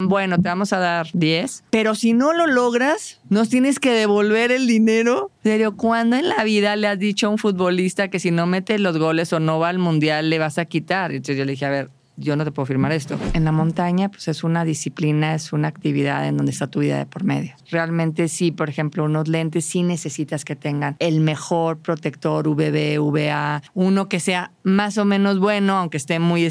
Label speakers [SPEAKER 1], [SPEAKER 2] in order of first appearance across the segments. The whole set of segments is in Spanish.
[SPEAKER 1] bueno, te vamos a dar 10, pero si no lo logras, nos tienes que devolver el dinero. Pero ¿cuándo en la vida le has dicho a un futbolista que si no mete los goles o no va al mundial le vas a quitar? Entonces yo le dije, a ver, yo no te puedo firmar esto. En la montaña, pues es una disciplina, es una actividad en donde está tu vida de por medio. Realmente sí, por ejemplo, unos lentes sí necesitas que tengan el mejor protector UVB, UVA, uno que sea más o menos bueno, aunque esté muy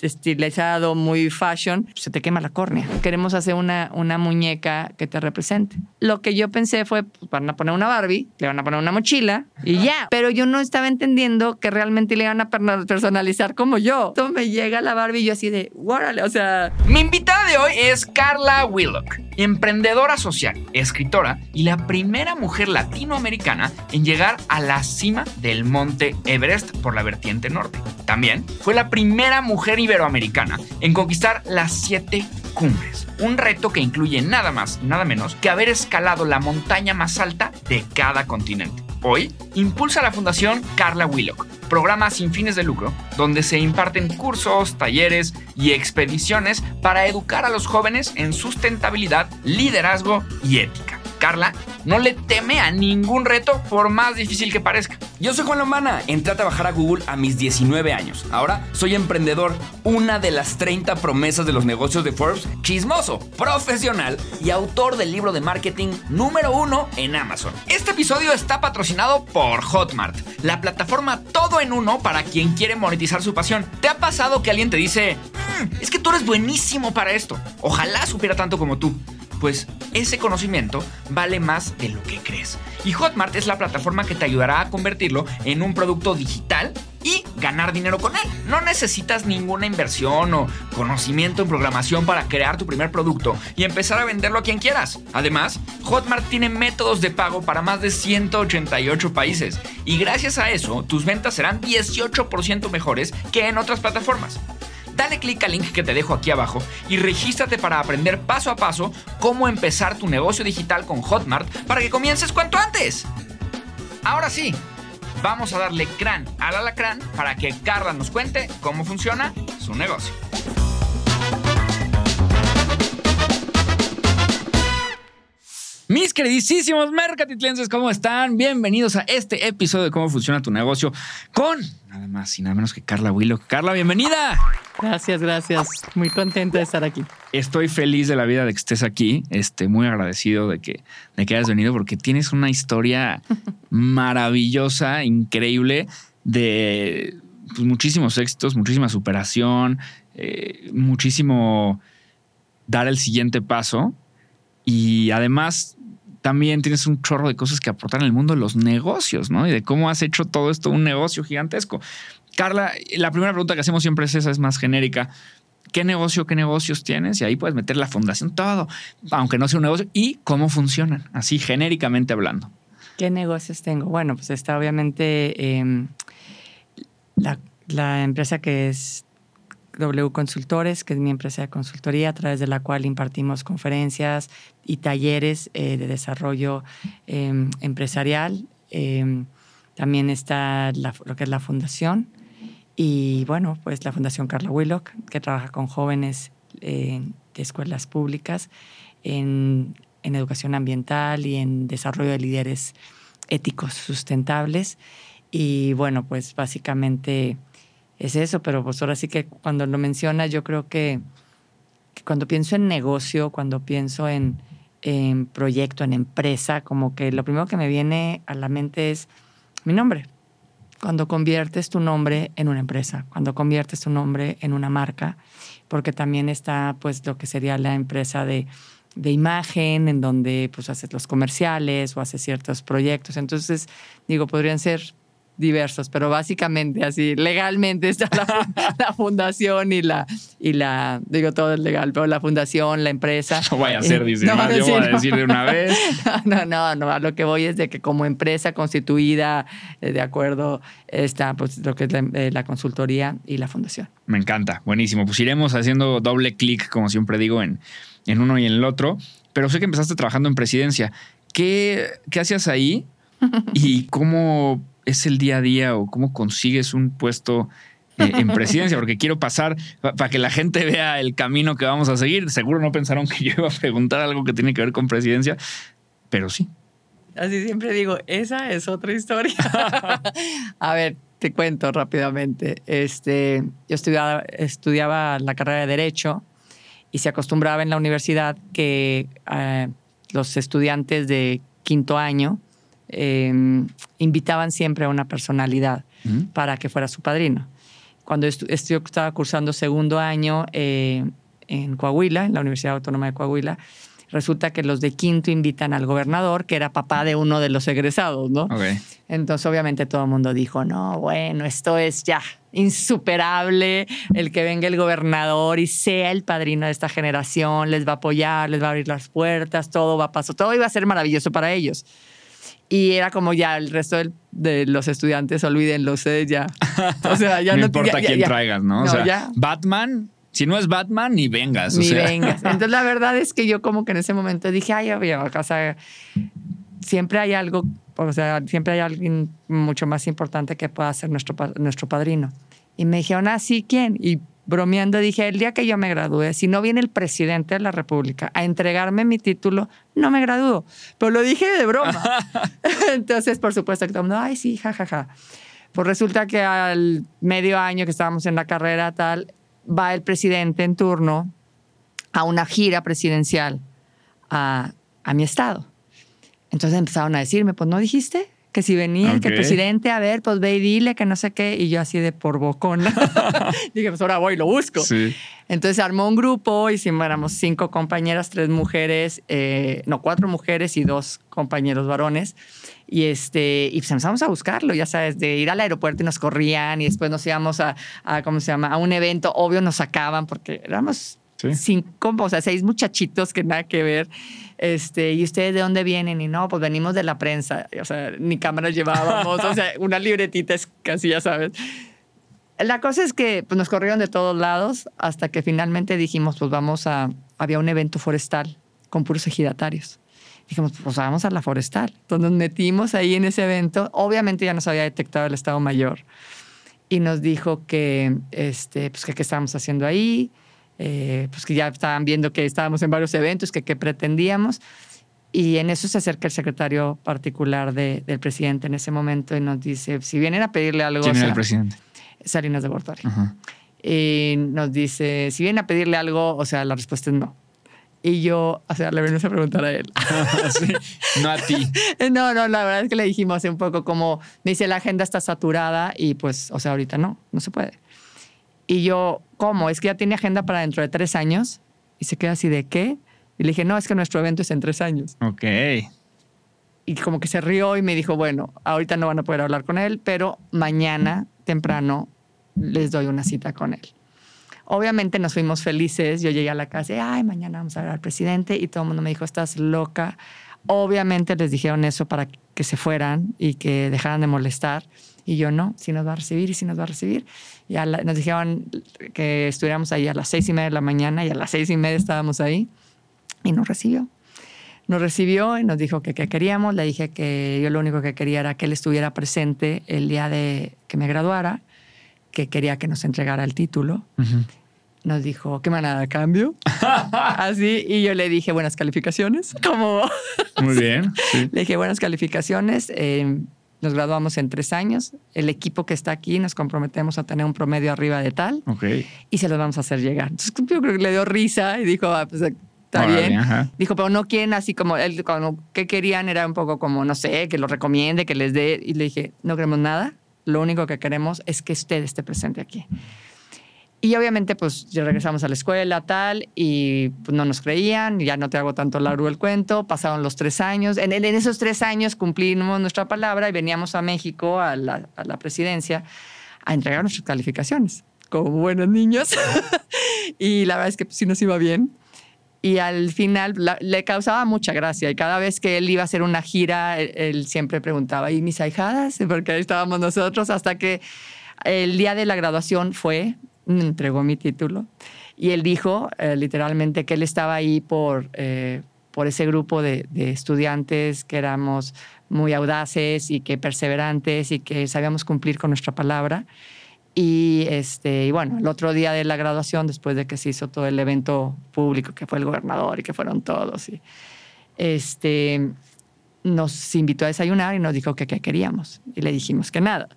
[SPEAKER 1] estilizado, muy fashion, se te quema la córnea. Queremos hacer una, una muñeca que te represente. Lo que yo pensé fue, pues, van a poner una Barbie, le van a poner una mochila y ya. Pero yo no estaba entendiendo que realmente le iban a personalizar como yo. Entonces me llega la Barbie y yo así de, órale, o sea...
[SPEAKER 2] Mi invitada de hoy es Carla Willock, emprendedora social, escritora y la primera mujer latinoamericana en llegar a la cima del monte Everest por la vertiente norte. También fue la primera mujer iberoamericana en conquistar las siete cumbres. Un reto que incluye nada más, nada menos que haber escalado la montaña más alta de cada continente. Hoy impulsa la Fundación Carla Willock, programa sin fines de lucro, donde se imparten cursos, talleres y expediciones para educar a los jóvenes en sustentabilidad, liderazgo y ética. Carla no le teme a ningún reto por más difícil que parezca.
[SPEAKER 3] Yo soy Juan Lombana, entré a trabajar a Google a mis 19 años. Ahora soy emprendedor, una de las 30 promesas de los negocios de Forbes, chismoso, profesional y autor del libro de marketing número uno en Amazon.
[SPEAKER 2] Este episodio está patrocinado por Hotmart, la plataforma todo en uno para quien quiere monetizar su pasión. ¿Te ha pasado que alguien te dice, mm, es que tú eres buenísimo para esto? Ojalá supiera tanto como tú pues ese conocimiento vale más de lo que crees. Y Hotmart es la plataforma que te ayudará a convertirlo en un producto digital y ganar dinero con él. No necesitas ninguna inversión o conocimiento en programación para crear tu primer producto y empezar a venderlo a quien quieras. Además, Hotmart tiene métodos de pago para más de 188 países y gracias a eso tus ventas serán 18% mejores que en otras plataformas dale clic al link que te dejo aquí abajo y regístrate para aprender paso a paso cómo empezar tu negocio digital con Hotmart para que comiences cuanto antes. Ahora sí, vamos a darle crán al alacrán para que Carla nos cuente cómo funciona su negocio. Mis queridísimos mercatitlenses, ¿cómo están? Bienvenidos a este episodio de cómo funciona tu negocio con nada más y nada menos que Carla Willock. Carla, bienvenida.
[SPEAKER 1] Gracias, gracias. Muy contenta de estar aquí.
[SPEAKER 2] Estoy feliz de la vida de que estés aquí. Este, muy agradecido de que, de que hayas venido porque tienes una historia maravillosa, increíble, de pues, muchísimos éxitos, muchísima superación, eh, muchísimo dar el siguiente paso. Y además también tienes un chorro de cosas que aportar en el mundo de los negocios, ¿no? Y de cómo has hecho todo esto un negocio gigantesco. Carla, la primera pregunta que hacemos siempre es esa, es más genérica. ¿Qué negocio, qué negocios tienes? Y ahí puedes meter la fundación, todo, aunque no sea un negocio, y cómo funcionan, así genéricamente hablando.
[SPEAKER 1] ¿Qué negocios tengo? Bueno, pues está obviamente em, la, la empresa que es W Consultores, que es mi empresa de consultoría, a través de la cual impartimos conferencias y talleres eh, de desarrollo em, empresarial. Em, también está lo que es la fundación y bueno, pues la Fundación Carla Willock, que trabaja con jóvenes eh, de escuelas públicas en, en educación ambiental y en desarrollo de líderes éticos sustentables. Y bueno, pues básicamente es eso, pero pues ahora sí que cuando lo mencionas, yo creo que, cuando pienso en negocio, cuando pienso en, en, proyecto, en empresa, como que lo primero que me viene a la mente es mi nombre. Cuando conviertes tu nombre en una empresa, cuando conviertes tu nombre en una marca, porque también está pues lo que sería la empresa de, de imagen, en donde pues haces los comerciales o haces ciertos proyectos. Entonces, digo, podrían ser diversos, pero básicamente así, legalmente está la, fundación y la, y la, digo todo es legal, pero la fundación, la empresa.
[SPEAKER 2] No vaya a ser, dice, no, yo voy a decir de una vez.
[SPEAKER 1] No, no, no, a lo que voy es de que como empresa constituida, eh, de acuerdo, está pues lo que es eh, la, consultoría y la fundación.
[SPEAKER 2] Me encanta, buenísimo. Pues iremos haciendo doble clic, como siempre digo, en, en uno y en el otro, pero sé que empezaste trabajando en presidencia. ¿Qué, qué hacías ahí? ¿Y cómo es el día a día o cómo consigues un puesto eh, en presidencia, porque quiero pasar para que la gente vea el camino que vamos a seguir. Seguro no pensaron que yo iba a preguntar algo que tiene que ver con presidencia, pero sí.
[SPEAKER 1] Así siempre digo, esa es otra historia. a ver, te cuento rápidamente. Este, yo estudiaba, estudiaba la carrera de Derecho y se acostumbraba en la universidad que eh, los estudiantes de quinto año em, invitaban siempre a una personalidad para que fuera su padrino. Cuando yo estaba cursando segundo año eh, en Coahuila, en la Universidad Autónoma de Coahuila, resulta que los de quinto invitan al gobernador, que era papá de uno de los egresados, ¿no? Entonces, obviamente, todo el mundo dijo, no, bueno, esto es ya insuperable, el que venga el gobernador y sea el padrino de esta generación, les va a apoyar, les va a abrir las puertas, todo va a pasar, todo iba a ser maravilloso para ellos. Y era como ya el resto de los estudiantes, olvídenlo, ustedes ya.
[SPEAKER 2] O sea, ya no, importa quién traigas, ¿no? o sea, Batman si no es Batman, ni vengas.
[SPEAKER 1] Ni vengas. Entonces, la verdad es que yo como que en ese momento dije, ay, o sea, siempre hay algo, o sea, siempre hay alguien mucho más importante que pueda ser nuestro, nuestro padrino. Y me dijeron, ah, sí, ¿quién? Y bromeando dije, el día que yo me gradúe, si no viene el presidente de la República a entregarme mi título, no me gradúo. Pero lo dije de broma. Entonces, por supuesto que todo el mundo, ay, sí, jajaja. Ja, ja. Pues resulta que al medio año que estábamos en la carrera tal, va el presidente en turno a una gira presidencial a, mi estado. Entonces empezaron a decirme, pues no dijiste que si venía que el presidente, a ver, pues ve y dile que no sé qué. Y yo así de por bocón. Dije, pues ahora voy y lo busco. Entonces armó un grupo, y éramos cinco compañeras, tres mujeres, eh, no, cuatro mujeres y dos compañeros varones. Y, este, y pues empezamos a buscarlo, ya sabes, de ir al aeropuerto y nos corrían y después nos íbamos a, a ¿cómo se llama? A un evento, obvio nos sacaban porque éramos cinco, o sea, seis muchachitos que nada que ver. Este, ¿y ustedes de dónde vienen? Y no, pues venimos de la prensa. O sea, ni cámaras llevábamos, o sea, una libretita es casi, ya sabes. La cosa es que pues, nos corrieron de todos lados hasta que finalmente dijimos, pues vamos a, había un evento forestal con puros ejidatarios dijimos, pues vamos a la forestal. Entonces nos metimos ahí en ese evento. Obviamente ya nos había detectado el Estado Mayor y nos dijo que, este, pues que qué estábamos haciendo ahí, eh, pues que ya estaban viendo que estábamos en varios eventos, que qué pretendíamos. Y en eso se acerca el secretario particular de, del presidente en ese momento y nos dice, si vienen a pedirle algo...
[SPEAKER 2] ¿Quién era el presidente?
[SPEAKER 1] Salinas de Gortari. Y nos dice, si vienen a pedirle algo, o sea, la respuesta es no. Y yo, o sea, le venimos a preguntar a él.
[SPEAKER 2] no a ti.
[SPEAKER 1] No, no, la verdad es que le dijimos un poco como, me dice, la agenda está saturada y pues, o sea, ahorita no, no se puede. Y yo, ¿cómo? Es que ya tiene agenda para dentro de tres años. Y se queda así de, ¿qué? Y le dije, no, es que nuestro evento es en tres años.
[SPEAKER 2] Ok.
[SPEAKER 1] Y como que se rió y me dijo, bueno, ahorita no van a poder hablar con él, pero mañana temprano les doy una cita con él. Obviamente nos fuimos felices. Yo llegué a la casa y, ay, mañana vamos a ver al presidente. Y todo el mundo me dijo, estás loca. Obviamente les dijeron eso para que se fueran y que dejaran de molestar. Y yo no, si nos va a recibir y si nos va a recibir. Ya nos dijeron que estuviéramos ahí a las seis y media de la mañana y a las seis y media estábamos ahí y nos recibió. Nos recibió y nos dijo que queríamos. Le dije que yo lo único que quería era que él estuviera presente el día de que me graduara que quería que nos entregara el título. Nos dijo, ¿qué manada de cambio? Así, y yo le dije, buenas calificaciones. Como...
[SPEAKER 2] Muy bien.
[SPEAKER 1] Le dije, buenas calificaciones. Eh, nos graduamos en tres años. El equipo que está aquí nos comprometemos a tener un promedio arriba de tal.
[SPEAKER 2] Okay.
[SPEAKER 1] Y se los vamos a hacer llegar. Entonces, yo creo que le dio risa y dijo, ah, pues está bien. Dijo, pero no quieren así como, él, como, ¿qué querían? Era un poco como, no sé, que lo recomiende, que les dé. Y le dije, no queremos nada. Lo único que queremos es que usted esté presente aquí. Y obviamente, pues ya regresamos a la escuela, tal, y pues, no nos creían, ya no te hago tanto largo el cuento. Pasaron los tres años. En, en esos tres años cumplimos nuestra palabra y veníamos a México, a la, a la presidencia, a entregar nuestras calificaciones como buenos niños. y la verdad es que pues, sí nos iba bien y al final le causaba mucha gracia y cada vez que él iba a hacer una gira, él, siempre preguntaba, ¿y mis ahijadas? Porque ahí estábamos nosotros hasta que el día de la graduación fue, me entregó mi título y él dijo eh, literalmente que él estaba ahí por, eh, por ese grupo de, de, estudiantes que éramos muy audaces y que perseverantes y que sabíamos cumplir con nuestra palabra Y, este, y bueno, el otro día de la graduación, después de que se hizo todo el evento público, que fue el gobernador y que fueron todos, y, este, nos invitó a desayunar y nos dijo que qué queríamos. Y le dijimos que nada.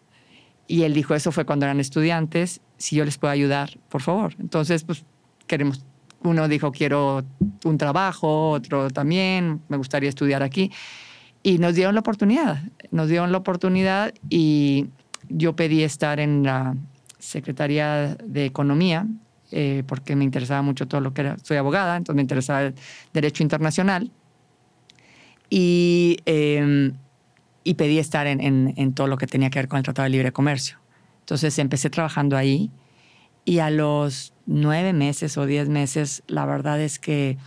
[SPEAKER 1] Y él dijo, eso fue cuando eran estudiantes, si yo les puedo ayudar, por favor. Entonces, pues queremos, uno dijo, quiero un trabajo, otro también, me gustaría estudiar aquí. Y nos dieron la oportunidad, nos dieron la oportunidad y yo pedí estar en la Secretaría de Economía, eh, porque me interesaba mucho todo lo que era, soy abogada, entonces me interesaba el derecho internacional. Y, eh, y pedí estar en, en, en, todo lo que tenía que ver con el Tratado de Libre Comercio. Entonces empecé trabajando ahí y a los nueve meses o diez meses, la verdad es que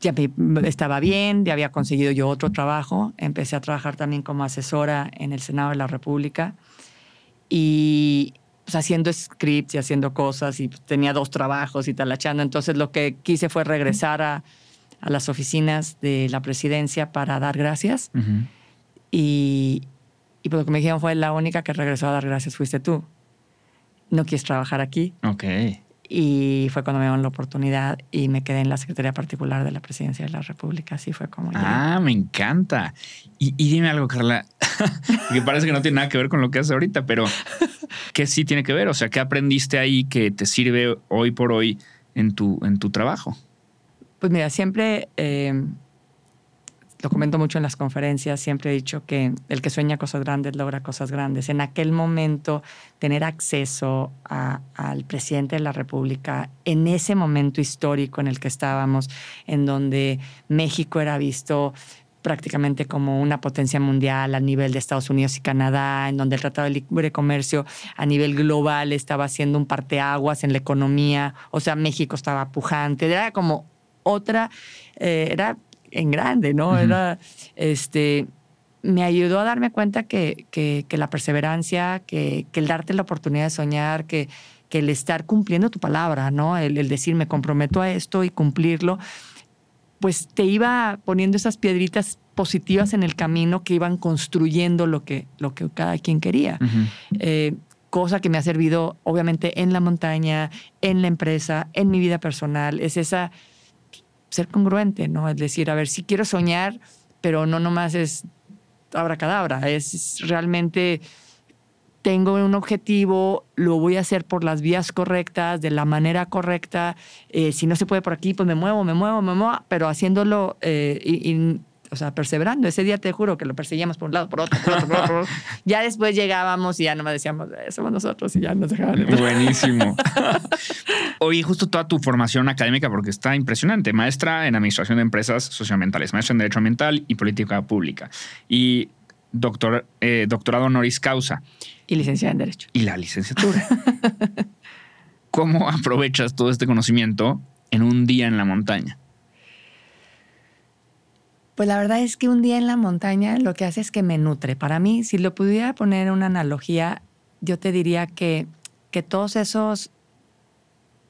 [SPEAKER 1] ya estaba bien, ya había conseguido yo otro trabajo. Empecé a trabajar también como asesora en el Senado de la República y pues, haciendo scripts y haciendo cosas y pues, tenía dos trabajos y talachando. Entonces lo que quise fue regresar a, a las oficinas de la presidencia para dar gracias. Uh -huh. Y, y pues lo que me dijeron fue la única que regresó a dar gracias fuiste tú. No quieres trabajar aquí.
[SPEAKER 2] Ok.
[SPEAKER 1] Y fue cuando me dieron la oportunidad y me quedé en la Secretaría Particular de la Presidencia de la República. Así fue como.
[SPEAKER 2] Ah, me encanta. Y, y, dime algo, Carla, que parece que no tiene nada que ver con lo que haces ahorita, pero ¿qué sí tiene que ver? O sea, ¿qué aprendiste ahí que te sirve hoy por hoy en tu, en tu trabajo?
[SPEAKER 1] Pues mira, siempre eh, lo comento mucho en las conferencias, siempre he dicho que el que sueña cosas grandes logra cosas grandes. En aquel momento, tener acceso al presidente de la República, en ese momento histórico en el que estábamos, en donde México era visto prácticamente como una potencia mundial a nivel de Estados Unidos y Canadá, en donde el Tratado de Libre Comercio a nivel global estaba haciendo un parteaguas en la economía, o sea, México estaba pujante, era como otra, eh, era en grande, ¿no? Uh -huh. Era, este, me ayudó a darme cuenta que, que, que la perseverancia, que, que, el darte la oportunidad de soñar, que, que el estar cumpliendo tu palabra, ¿no? El, el, decir, me comprometo a esto y cumplirlo, pues te iba poniendo esas piedritas positivas en el camino que iban construyendo lo que, lo que cada quien quería. Uh -huh. eh, cosa que me ha servido, obviamente, en la montaña, en la empresa, en mi vida personal, es esa ser congruente, ¿no? Es decir, a ver, sí quiero soñar, pero no nomás es abracadabra, es realmente tengo un objetivo, lo voy a hacer por las vías correctas, de la manera correcta. Eh, si no se puede por aquí, pues me muevo, me muevo, me muevo, pero haciéndolo eh, y, o sea, perseverando. Ese día te juro que lo perseguíamos por un lado, por otro, por otro, por otro. ya después llegábamos y ya nomás decíamos, eh, somos nosotros y ya nos dejaban.
[SPEAKER 2] Buenísimo. Oye, justo toda tu formación académica, porque está impresionante. Maestra en Administración de Empresas Socioambientales, maestra en Derecho Ambiental y Política Pública. Y doctor, eh, doctorado honoris causa.
[SPEAKER 1] Y licenciada en Derecho.
[SPEAKER 2] Y la licenciatura. ¿Cómo aprovechas todo este conocimiento en un día en la montaña?
[SPEAKER 1] Pues la verdad es que un día en la montaña lo que hace es que me nutre. Para mí, si lo pudiera poner una analogía, yo te diría que, que todos esos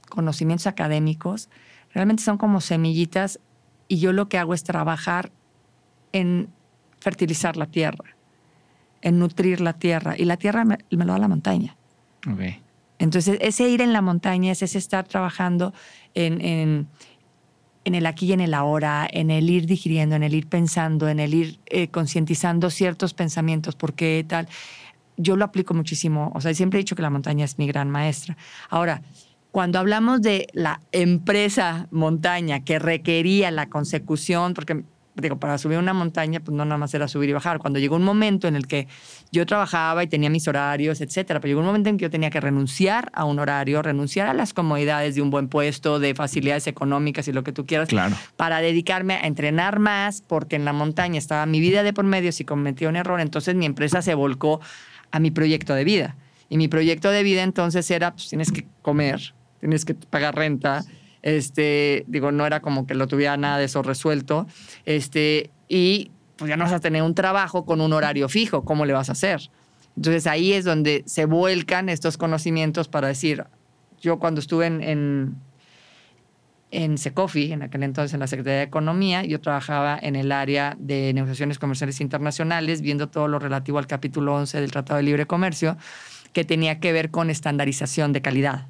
[SPEAKER 1] conocimientos académicos realmente son como semillitas y yo lo que hago es trabajar en fertilizar la tierra, en nutrir la tierra y la tierra me, me lo da la montaña.
[SPEAKER 2] Okay.
[SPEAKER 1] Entonces, ese ir en la montaña es ese estar trabajando en, en, en, el aquí y en el ahora, en el ir digiriendo, en el ir pensando, en el ir eh, concientizando ciertos pensamientos, por qué tal. Yo lo aplico muchísimo, o sea, siempre he dicho que la montaña es mi gran maestra. Ahora, cuando hablamos de la empresa montaña que requería la consecución, porque digo, para subir una montaña, pues no nada más era subir y bajar. Cuando llegó un momento en el que yo trabajaba y tenía mis horarios, etcétera, pero llegó un momento en que yo tenía que renunciar a un horario, renunciar a las comodidades de un buen puesto, de facilidades económicas y lo que tú quieras,
[SPEAKER 2] claro.
[SPEAKER 1] para dedicarme a entrenar más, porque en la montaña estaba mi vida de por medio, si cometía un error, entonces mi empresa se volcó a mi proyecto de vida. Y mi proyecto de vida entonces era, pues tienes que comer, tienes que pagar renta, este, digo, no era como que lo tuviera nada de eso resuelto, este, y pues ya no vas a tener un trabajo con un horario fijo, ¿cómo le vas a hacer? Entonces ahí es donde se vuelcan estos conocimientos para decir, yo cuando estuve en, en, en Secofi, en aquel entonces en la Secretaría de Economía, yo trabajaba en el área de negociaciones comerciales internacionales, viendo todo lo relativo al capítulo 11 del Tratado de Libre Comercio, que tenía que ver con estandarización de calidad.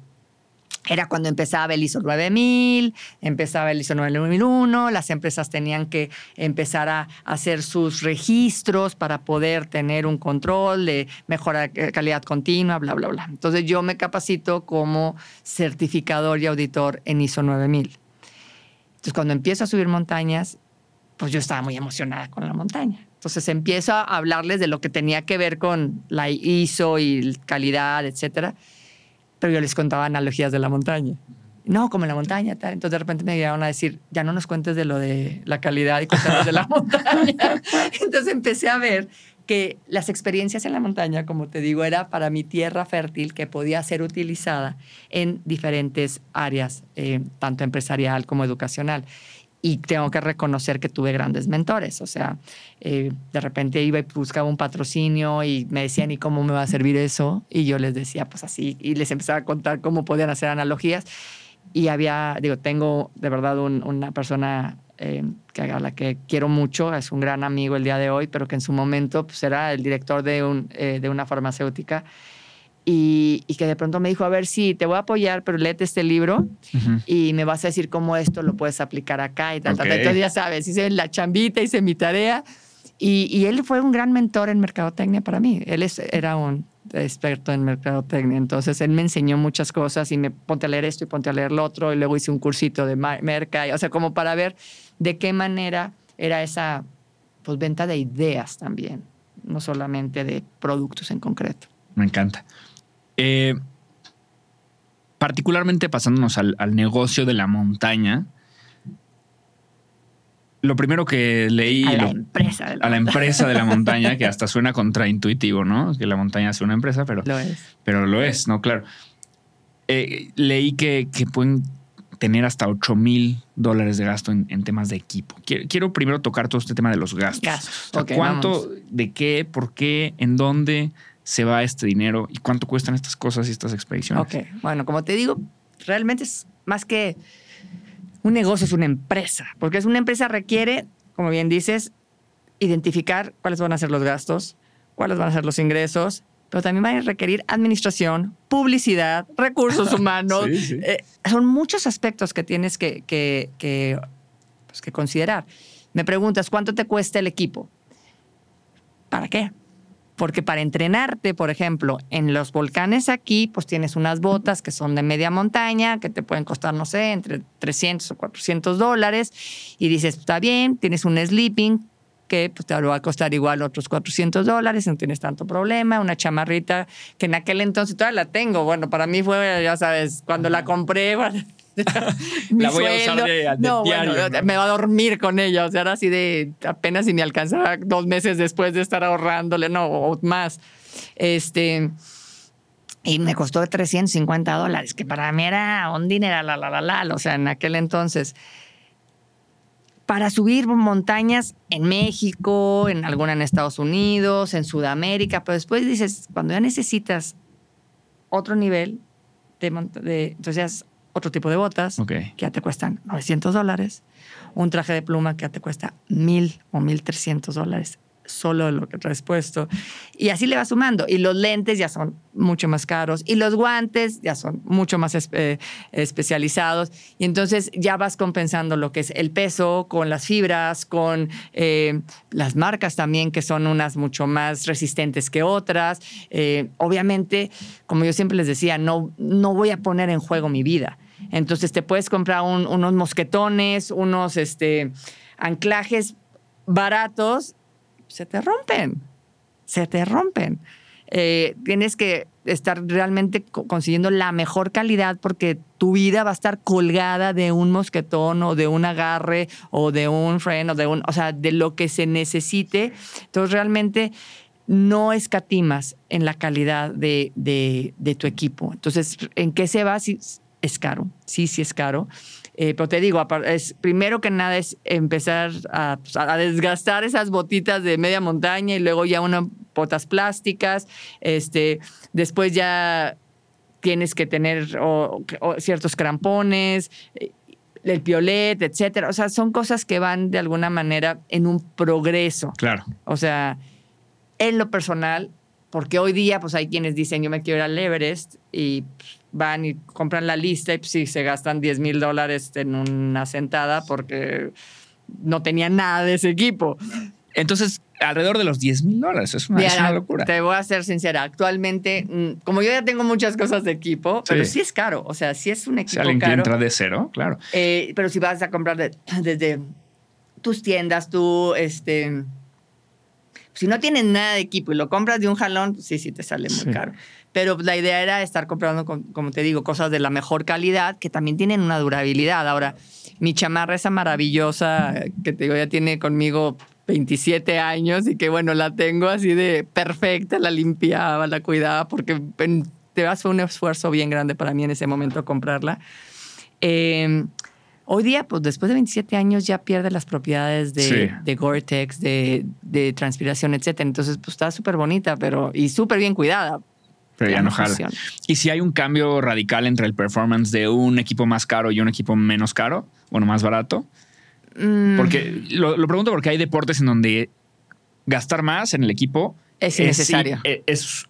[SPEAKER 1] Era cuando empezaba el ISO 9000, empezaba el ISO 9001, las empresas tenían que empezar a hacer sus registros para poder tener un control de mejora de calidad continua, bla, bla, bla. Entonces yo me capacito como certificador y auditor en ISO 9000. Entonces cuando empiezo a subir montañas, pues yo estaba muy emocionada con la montaña. Entonces empiezo a hablarles de lo que tenía que ver con la ISO y calidad, etcétera pero yo les contaba analogías de la montaña. No, como en la montaña, tal. Entonces de repente me llegaron a decir, ya no nos cuentes de lo de la calidad y cuéntanos de la montaña. Entonces empecé a ver que las experiencias en la montaña, como te digo, era para mi tierra fértil que podía ser utilizada en diferentes áreas, eh, tanto empresarial como educacional y tengo que reconocer que tuve grandes mentores. O sea, eh, de repente iba y buscaba un patrocinio y me decían, ¿y cómo me va a servir eso? Y yo les decía, pues así, y les empezaba a contar cómo podían hacer analogías. Y había, digo, tengo de verdad una persona eh, que, a la que quiero mucho, es un gran amigo el día de hoy, pero que en su momento pues, era el director de, un, eh, de una farmacéutica y, que de pronto me dijo, a ver, sí, te voy a apoyar, pero léete este libro y me vas a decir cómo esto lo puedes aplicar acá y tal, tal, Entonces ya sabes, hice la chambita, hice mi tarea y, y, él fue un gran mentor en mercadotecnia para mí. Él es, era un experto en mercadotecnia, entonces él me enseñó muchas cosas y me ponte a leer esto y ponte a leer lo otro y luego hice un cursito de merca, o sea, como para ver de qué manera era esa pues, venta de ideas también, no solamente de productos en concreto.
[SPEAKER 2] Me encanta. Eh, particularmente pasándonos al, negocio de la montaña, lo primero que leí...
[SPEAKER 1] A la, empresa,
[SPEAKER 2] de la, a la empresa de la montaña, que hasta suena contraintuitivo, ¿no? Que la montaña sea una empresa, pero
[SPEAKER 1] lo es.
[SPEAKER 2] Pero lo es, ¿no? Claro. Eh, leí que, pueden tener hasta 8 mil dólares de gasto en, temas de equipo. Quiero, primero tocar todo este tema de los gastos. ¿Cuánto, de qué, por qué, en dónde? Se va este dinero y cuánto cuestan estas cosas y estas expediciones.
[SPEAKER 1] Ok, bueno, como te digo, realmente es más que un negocio, es una empresa, porque es una empresa requiere, como bien dices, identificar cuáles van a ser los gastos, cuáles van a ser los ingresos, pero también va a requerir administración, publicidad, recursos humanos. Eh, son muchos aspectos que tienes que, que, que, pues, que considerar. Me preguntas, ¿cuánto te cuesta el equipo? ¿Para qué? Porque para entrenarte, por ejemplo, en los volcanes aquí, pues tienes unas botas que son de media montaña, que te pueden costar, no sé, entre 300 o 400 dólares. Y dices, está bien, tienes un sleeping que pues, te va a costar igual otros 400 dólares, no tienes tanto problema. Una chamarrita que en aquel entonces todavía la tengo. Bueno, para mí fue, ya sabes, cuando la compré,
[SPEAKER 2] la voy a usar de, no, Bueno,
[SPEAKER 1] me va a dormir con ella. O sea, era así de apenas si me alcanzaba dos meses después de estar ahorrándole, no, o más. Este. Y me costó 350 dólares, que para mí era un dinero, la, la, la, la, o sea, en aquel entonces. Para subir montañas en México, en alguna en Estados Unidos, en Sudamérica, pero después dices, cuando ya necesitas otro nivel de, de entonces otro tipo de botas que ya te cuestan 900 dólares, un traje de pluma que ya te cuesta 1000 o 1300 dólares solo lo que traes puesto. Y así le va sumando. Y los lentes ya son mucho más caros. Y los guantes ya son mucho más eh, especializados. Y entonces ya vas compensando lo que es el peso con las fibras, con eh, las marcas también, que son unas mucho más resistentes que otras. Eh, obviamente, como yo siempre les decía, no, no voy a poner en juego mi vida. Entonces te puedes comprar unos mosquetones, unos este, anclajes baratos, se te rompen, se te rompen. Eh, tienes que estar realmente consiguiendo la mejor calidad porque tu vida va a estar colgada de un mosquetón o de un agarre o de un freno, de un, o sea, de lo que se necesite. Entonces realmente no escatimas en la calidad de, tu equipo. Entonces, ¿en qué se va? Es caro, sí, sí es caro. Eh, pero te digo, es, primero que nada es empezar pues, a, desgastar esas botitas de media montaña y luego ya unas botas plásticas. Este, después ya tienes que tener ciertos crampones, eh, el piolet, etcétera. O sea, son cosas que van de alguna manera en un progreso.
[SPEAKER 2] Claro.
[SPEAKER 1] O sea, en lo personal, porque hoy día pues hay quienes dicen yo me quiero ir al Everest y pues, van y compran la lista y pues sí, se gastan 10 mil dólares en una sentada porque no tenían nada de ese equipo.
[SPEAKER 2] Entonces, alrededor de los 10 mil dólares. Es una, es
[SPEAKER 1] Mira,
[SPEAKER 2] una locura.
[SPEAKER 1] Te voy a ser sincera. Actualmente, mm, como yo ya tengo muchas cosas de equipo, pero sí es caro. O sea, sí es un equipo
[SPEAKER 2] alguien que
[SPEAKER 1] caro.
[SPEAKER 2] entra de cero, claro.
[SPEAKER 1] Eh, pero si vas a comprar de- desde tus tiendas, tú, este. Si no tienes nada de equipo y lo compras de un jalón, pues sí, sí te sale muy
[SPEAKER 2] Sí.
[SPEAKER 1] caro. Pero la idea era estar comprando, como te digo, cosas de la mejor calidad que también tienen una durabilidad. Ahora, mi chamarra esa maravillosa que te digo ya tiene conmigo 27 años y que bueno, la tengo así de perfecta, la limpiaba, la cuidaba porque te vas fue un esfuerzo bien grande para mí en ese momento comprarla. Eh, hoy día, pues después de 27 años ya pierde las propiedades de,
[SPEAKER 2] Sí.
[SPEAKER 1] de Gore-Tex, de, de transpiración, etc. Entonces, pues está súper bonita pero, y súper bien cuidada.
[SPEAKER 2] Pero ya no jala. Y si hay un cambio radical entre el performance de un equipo más caro y un equipo menos caro, bueno, más barato.
[SPEAKER 1] Mm,
[SPEAKER 2] Porque lo, lo pregunto porque hay deportes en donde gastar más en el equipo
[SPEAKER 1] Es innecesario.
[SPEAKER 2] Es, es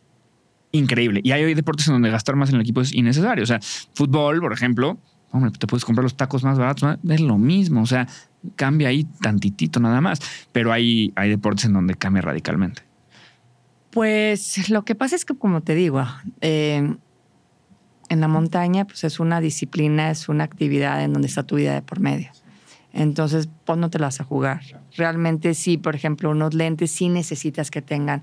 [SPEAKER 2] increíble. Y hay deportes en donde gastar más en el equipo es innecesario. O sea, fútbol, por ejemplo, hombre, te puedes comprar los tacos más baratos, es lo mismo. O sea, cambia ahí tantitito nada más. Pero hay, hay deportes en donde cambia radicalmente.
[SPEAKER 1] Pues lo que pasa es que, como te digo, eh, en la montaña pues es una disciplina, es una actividad en donde está tu vida de por medio. Entonces, pues no te la vas a jugar. Realmente sí, por ejemplo, unos lentes sí necesitas que tengan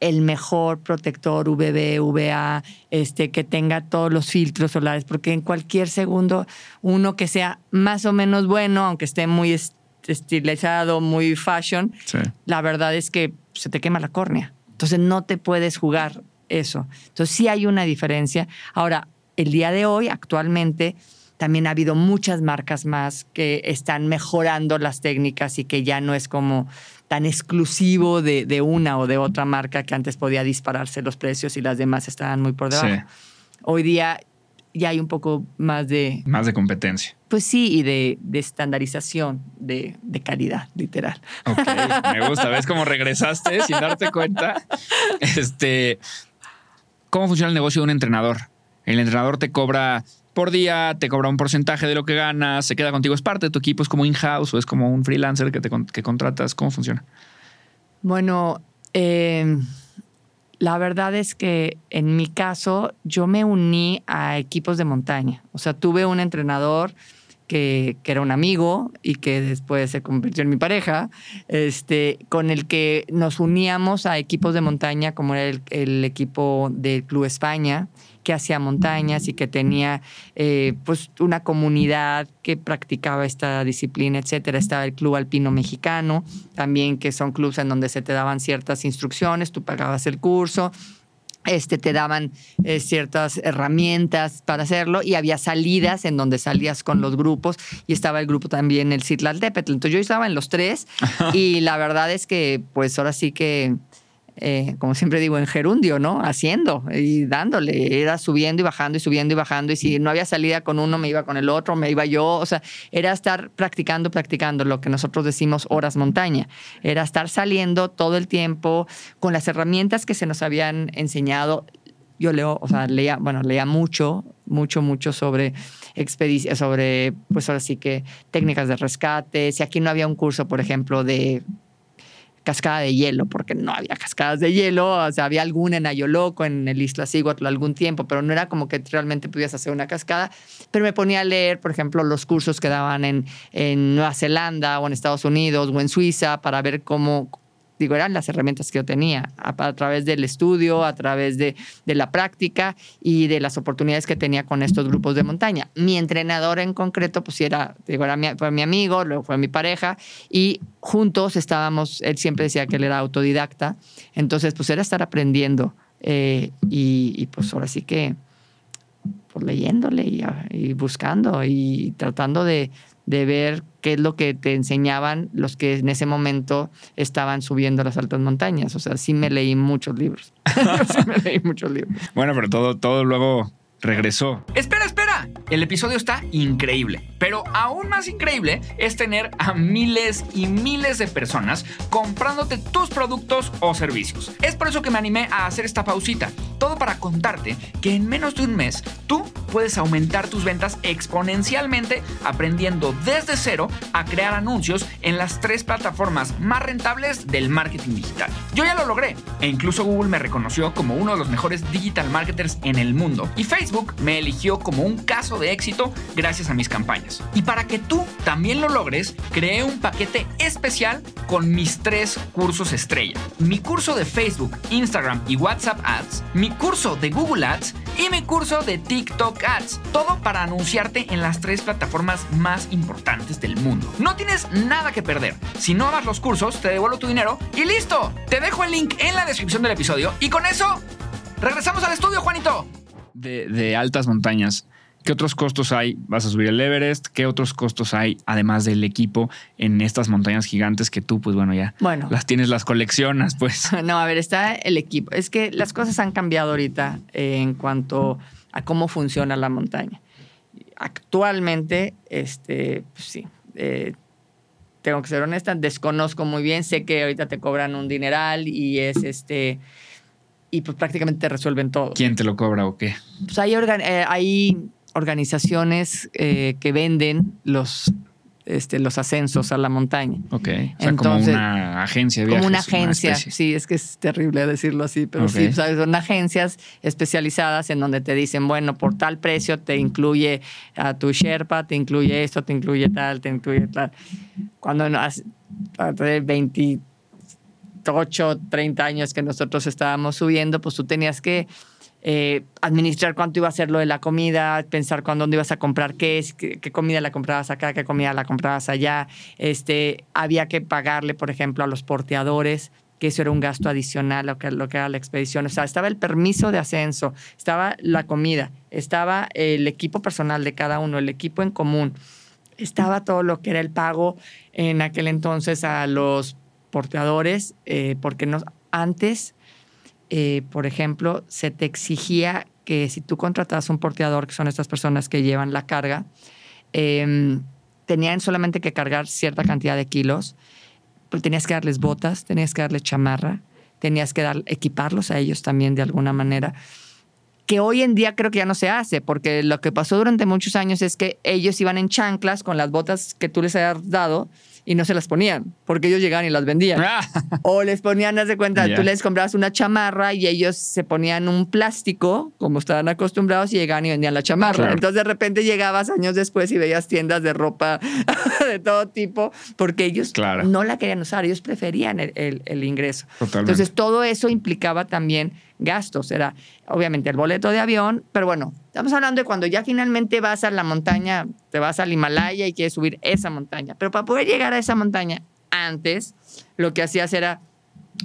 [SPEAKER 1] el mejor protector UVB, UVA, este, que tenga todos los filtros solares, porque en cualquier segundo, uno que sea más o menos bueno, aunque esté muy est- estilizado, muy fashion,
[SPEAKER 2] Sí.
[SPEAKER 1] la verdad es que se te quema la córnea. Entonces no te puedes jugar eso. Entonces sí hay una diferencia. Ahora, el día de hoy, actualmente, también ha habido muchas marcas más que están mejorando las técnicas y que ya no es como tan exclusivo de, de una o de otra marca que antes podía dispararse los precios y las demás estaban muy por debajo.
[SPEAKER 2] Sí.
[SPEAKER 1] Hoy día ya hay un poco más de,
[SPEAKER 2] Más de competencia.
[SPEAKER 1] Pues sí, y de, de estandarización de, de calidad, literal.
[SPEAKER 2] Ok, me gusta. ¿Ves cómo regresaste sin darte cuenta? Este, ¿Cómo funciona el negocio de un entrenador? El entrenador te cobra por día, te cobra un porcentaje de lo que ganas, se queda contigo, es parte de tu equipo, es como in-house o es como un freelancer que te que contratas. ¿Cómo funciona?
[SPEAKER 1] Bueno, eh, la verdad es que en mi caso yo me uní a equipos de montaña. O sea, tuve un entrenador que, era un amigo y que después se convirtió en mi pareja, este, con el que nos uníamos a equipos de montaña, como era el, el equipo del Club España, que hacía montañas y que tenía eh, pues una comunidad que practicaba esta disciplina, etcétera. Estaba el Club Alpino Mexicano, también que son clubes en donde se te daban ciertas instrucciones, tú pagabas el curso, este, te daban eh, ciertas herramientas para hacerlo y había salidas en donde salías con los grupos y estaba el grupo también el Citlaltépetl. Entonces yo estaba en los tres y la verdad es que pues ahora sí que eh, como siempre digo, en gerundio, ¿no? Haciendo y dándole. Era subiendo y bajando y subiendo y bajando. Y si no había salida con uno, me iba con el otro, me iba yo. O sea, era estar practicando, practicando lo que nosotros decimos horas montaña. Era estar saliendo todo el tiempo con las herramientas que se nos habían enseñado. Yo leo, o sea, leía, bueno, leía mucho, mucho, mucho sobre expediciones, sobre, pues ahora sí que técnicas de rescate. Si aquí no había un curso, por ejemplo, de cascada de hielo, porque no había cascadas de hielo, o sea, había alguna en Ayoloco, en el Isla Siguatl algún tiempo, pero no era como que realmente pudieras hacer una cascada, pero me ponía a leer, por ejemplo, los cursos que daban en, en Nueva Zelanda o en Estados Unidos o en Suiza para ver cómo, digo, eran las herramientas que yo tenía, a, través del estudio, a través de, de, la práctica y de las oportunidades que tenía con estos grupos de montaña. Mi entrenador en concreto, pues era, digo, era mi, fue mi amigo, luego fue mi pareja y juntos estábamos, él siempre decía que él era autodidacta, entonces pues era estar aprendiendo eh, y, pues ahora sí que pues leyéndole y buscando y tratando de, de ver qué es lo que te enseñaban los que en ese momento estaban subiendo las altas montañas. O sea, sí me leí muchos libros. sí me leí muchos libros.
[SPEAKER 2] Bueno, pero todo, todo luego regresó.
[SPEAKER 4] Espera, espera. El episodio está increíble, pero aún más increíble es tener a miles y miles de personas comprándote tus productos o servicios. Es por eso que me animé a hacer esta pausita, todo para contarte que en menos de un mes tú puedes aumentar tus ventas exponencialmente aprendiendo desde cero a crear anuncios en las tres plataformas más rentables del marketing digital. Yo ya lo logré e incluso Google me reconoció como uno de los mejores digital marketers en el mundo y Facebook me eligió como un caso de éxito gracias a mis campañas. Y para que tú también lo logres, creé un paquete especial con mis tres cursos estrella. Mi curso de Facebook, Instagram y WhatsApp Ads, mi curso de Google Ads y mi curso de TikTok Ads. Todo para anunciarte en las tres plataformas más importantes del mundo. No tienes nada que perder. Si no hagas los cursos, te devuelvo tu dinero y listo. Te dejo el link en la descripción del episodio y con eso, regresamos al estudio, Juanito.
[SPEAKER 2] De, de altas montañas. ¿Qué otros costos hay? ¿Vas a subir el Everest? ¿Qué otros costos hay, además del equipo, en estas montañas gigantes que tú, pues bueno, ya
[SPEAKER 1] Bueno.
[SPEAKER 2] las tienes, las coleccionas, pues?
[SPEAKER 1] No, a ver, está el equipo. Es que las cosas han cambiado ahorita eh, en cuanto a cómo funciona la montaña. Actualmente, este, pues sí, eh, tengo que ser honesta, desconozco muy bien, sé que ahorita te cobran un dineral y es este, y pues prácticamente te resuelven todo.
[SPEAKER 2] ¿Quién te lo cobra o qué?
[SPEAKER 1] Pues hay, organ- eh, hay organizaciones eh, que venden los, este, los ascensos a la montaña.
[SPEAKER 2] Ok. O sea, como
[SPEAKER 1] Entonces,
[SPEAKER 2] una agencia de
[SPEAKER 1] Como una
[SPEAKER 2] viajes,
[SPEAKER 1] agencia, sí, es que es terrible decirlo así, pero sí, ¿sabes? son agencias especializadas en donde te dicen, bueno, por tal precio te incluye a tu Sherpa, te incluye esto, te incluye tal, te incluye tal. Cuando hace 28, 30 años que nosotros estábamos subiendo, pues tú tenías que eh, administrar cuánto iba a ser lo de la comida, pensar cuándo dónde ibas a comprar qué, es, qué, qué comida la comprabas acá, qué comida la comprabas allá. Este, había que pagarle, por ejemplo, a los porteadores, que eso era un gasto adicional a lo que, lo que era la expedición. O sea, estaba el permiso de ascenso, estaba la comida, estaba el equipo personal de cada uno, el equipo en común, estaba todo lo que era el pago en aquel entonces a los porteadores, eh, porque no, antes eh, por ejemplo, se te exigía que si tú contratabas un porteador, que son estas personas que llevan la carga, eh, tenían solamente que cargar cierta cantidad de kilos, pero tenías que darles botas, tenías que darles chamarra, tenías que dar, equiparlos a ellos también de alguna manera que hoy en día creo que ya no se hace, porque lo que pasó durante muchos años es que ellos iban en chanclas con las botas que tú les hayas dado y no se las ponían, porque ellos llegaban y las vendían.
[SPEAKER 2] Ah,
[SPEAKER 1] O les ponían, haz de cuenta, tú les comprabas una chamarra y ellos se ponían un plástico, como estaban acostumbrados, y llegaban y vendían la chamarra.
[SPEAKER 2] Claro.
[SPEAKER 1] Entonces de repente llegabas años después y veías tiendas de ropa de todo tipo, porque ellos
[SPEAKER 2] Claro.
[SPEAKER 1] no la querían usar, ellos preferían el, el- el ingreso.
[SPEAKER 2] Totalmente.
[SPEAKER 1] Entonces todo eso implicaba también gastos. Era obviamente el boleto de avión, pero bueno, estamos hablando de cuando ya finalmente vas a la montaña, te vas al Himalaya y quieres subir esa montaña. Pero para poder llegar a esa montaña antes, lo que hacías era,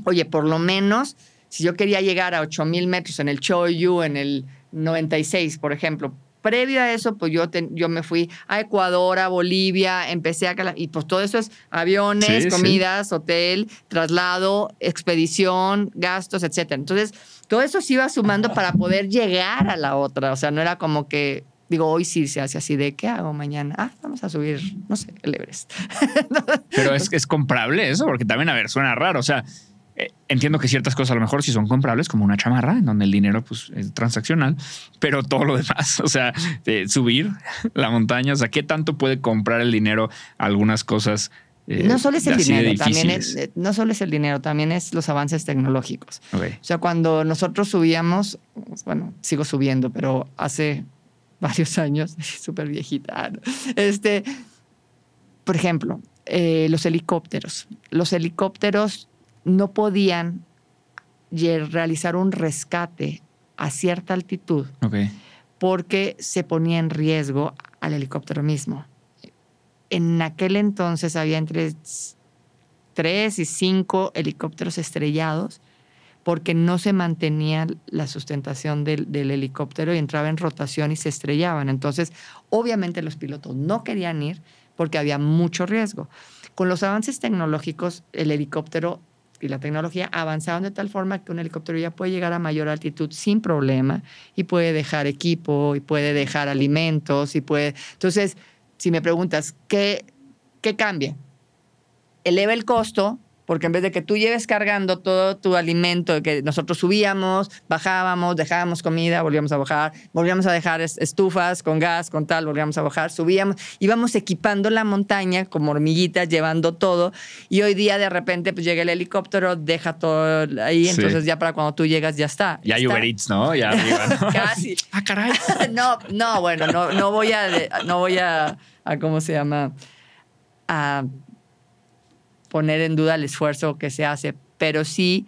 [SPEAKER 1] oye, por lo menos, si yo quería llegar a 8000 metros en el Choyu, en el 96, por ejemplo, previo a eso, pues yo, te- yo me fui a Ecuador, a Bolivia, empecé a... Y pues todo eso es aviones,
[SPEAKER 2] Sí, sí.
[SPEAKER 1] comidas, hotel, traslado, expedición, gastos, etcétera. Entonces, todo eso se iba sumando para poder llegar a la otra. O sea, no era como que... Digo, hoy sí se hace así de, ¿qué hago mañana? Ah, vamos a subir, no sé, el Everest.
[SPEAKER 2] Pero es, es comprable eso, porque también, a ver, suena raro. O sea, eh, entiendo que ciertas cosas a lo mejor sí son comprables, como una chamarra, en donde el dinero pues, es transaccional, pero todo lo demás, o sea, eh, subir la montaña, o sea, ¿qué tanto puede comprar el dinero algunas cosas? Eh,
[SPEAKER 1] no solo es el dinero, también es, eh, no solo es el dinero, también es los avances tecnológicos. O sea, cuando nosotros subíamos, bueno, sigo subiendo, pero hace varios años, súper viejita, ¿no? este, por ejemplo, eh, los helicópteros. Los helicópteros no podían realizar un rescate a cierta altitud porque se ponía en riesgo al helicóptero mismo. En aquel entonces había entre tres y cinco helicópteros estrellados porque no se mantenía la sustentación del, del helicóptero y entraba en rotación y se estrellaban. Entonces, obviamente los pilotos no querían ir porque había mucho riesgo. Con los avances tecnológicos, el helicóptero y la tecnología avanzaron de tal forma que un helicóptero ya puede llegar a mayor altitud sin problema y puede dejar equipo y puede dejar alimentos y puede... Entonces, si me preguntas, ¿qué, qué cambia? Eleva el costo, porque en vez de que tú lleves cargando todo tu alimento, que nosotros subíamos, bajábamos, dejábamos comida, volvíamos a bajar, volvíamos a dejar estufas con gas, con tal, volvíamos a bajar, subíamos, íbamos equipando la montaña como hormiguitas, llevando todo, y hoy día de repente pues llega el helicóptero, deja todo ahí, entonces ya para cuando tú llegas ya está.
[SPEAKER 2] Ya hay
[SPEAKER 1] está.
[SPEAKER 2] Uber Eats, ¿no? Ya arriba, ¿no?
[SPEAKER 1] Casi.
[SPEAKER 2] ah, caray.
[SPEAKER 1] no, no, bueno, no, no voy a, no voy a, a, ¿cómo se llama? A poner en duda el esfuerzo que se hace, pero sí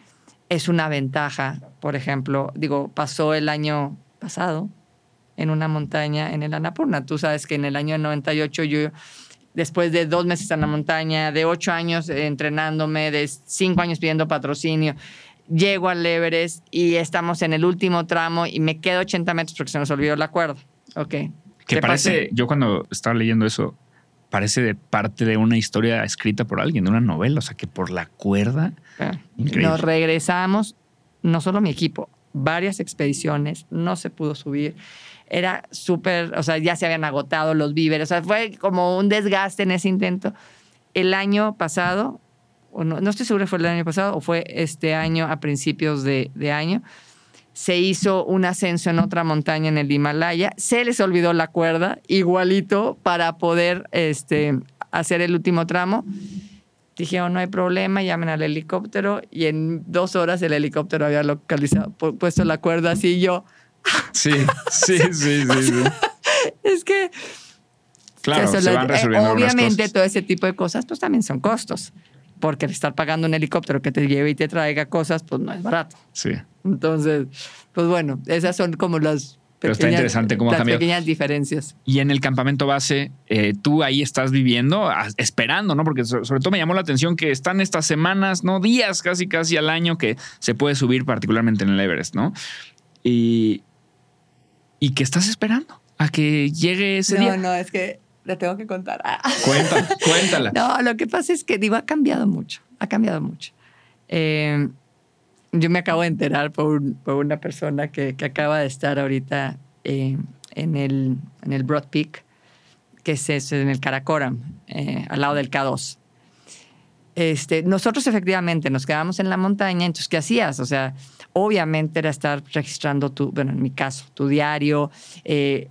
[SPEAKER 1] es una ventaja. Por ejemplo, digo, pasó el año pasado en una montaña en el Annapurna. Tú sabes que en el año 98 yo, después de dos meses en la montaña, de ocho años entrenándome, de cinco años pidiendo patrocinio, llego al Everest y estamos en el último tramo y me quedo 80 metros porque se nos olvidó la cuerda. Ok.
[SPEAKER 2] Que parece,
[SPEAKER 1] pasé?
[SPEAKER 2] yo cuando estaba leyendo eso, parece de parte de una historia escrita por alguien, de una novela, o sea, que por la cuerda. Increíble.
[SPEAKER 1] Nos regresamos, no solo mi equipo, varias expediciones, no se pudo subir. Era súper, o sea, ya se habían agotado los víveres, o sea, fue como un desgaste en ese intento. El año pasado, o no, no estoy seguro si fue el año pasado o fue este año a principios de, de año, se hizo un ascenso en otra montaña en el Himalaya, se les olvidó la cuerda, igualito, para poder este, hacer el último tramo. Dijeron, no hay problema, llamen al helicóptero y en dos horas el helicóptero había localizado, pu puesto la cuerda así y yo.
[SPEAKER 2] Sí, sí, sí, sí. sí.
[SPEAKER 1] es que...
[SPEAKER 2] Claro, se van resolviendo
[SPEAKER 1] eh,
[SPEAKER 2] algunas
[SPEAKER 1] Obviamente
[SPEAKER 2] cosas.
[SPEAKER 1] todo ese tipo de cosas pues también son costos, porque el estar pagando un helicóptero que te lleve y te traiga cosas pues no es barato.
[SPEAKER 2] Sí.
[SPEAKER 1] Entonces, pues bueno, esas son como las
[SPEAKER 2] Pero está
[SPEAKER 1] pequeñas,
[SPEAKER 2] interesante cómo ha
[SPEAKER 1] las
[SPEAKER 2] cambiado.
[SPEAKER 1] pequeñas diferencias.
[SPEAKER 2] Y en el campamento base, eh, tú ahí estás viviendo, a- esperando, ¿no? Porque so- sobre todo me llamó la atención que están estas semanas, ¿no? Días casi, casi al año que se puede subir, particularmente en el Everest, ¿no? Y, y que estás esperando a que llegue ese
[SPEAKER 1] no,
[SPEAKER 2] día.
[SPEAKER 1] no, es que le tengo que contar. Ah.
[SPEAKER 2] Cuéntala, cuéntala.
[SPEAKER 1] No, lo que pasa es que, digo, ha cambiado mucho, ha cambiado mucho. Eh, yo me acabo de enterar por, un- por una persona que, que acaba de estar ahorita eh, en, el, en el Broad Peak, que es, es en el Karakoram, eh, al lado del K2. Este, nosotros efectivamente nos quedamos en la montaña, entonces, ¿qué hacías? O sea, obviamente era estar registrando tu, bueno, en mi caso, tu diario, eh,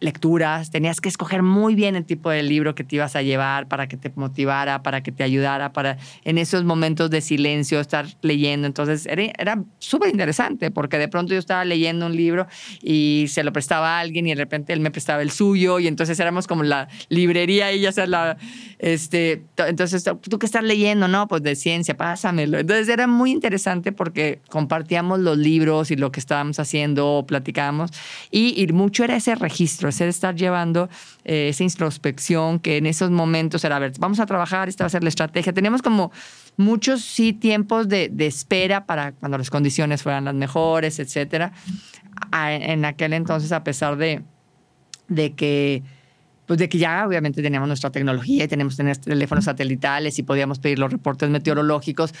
[SPEAKER 1] lecturas, tenías que escoger muy bien el tipo de libro que te ibas a llevar para que te motivara, para que te ayudara, para en esos momentos de silencio estar leyendo. Entonces era, era súper interesante porque de pronto yo estaba leyendo un libro y se lo prestaba a alguien y de repente él me prestaba el suyo y entonces éramos como la librería y ya sea la, este, to- entonces tú que estás leyendo, ¿no? Pues de ciencia, pásamelo. Entonces era muy interesante porque compartíamos los libros y lo que estábamos haciendo, platicábamos y, y mucho era ese registro, de estar llevando eh, esa introspección que en esos momentos era, a ver, vamos a trabajar, esta va a ser la estrategia. Teníamos como muchos, sí, tiempos de, de espera para cuando las condiciones fueran las mejores, etcétera. A- en aquel entonces, a pesar de, de que pues de que ya obviamente teníamos nuestra tecnología y teníamos teléfonos satelitales y podíamos pedir los reportes meteorológicos,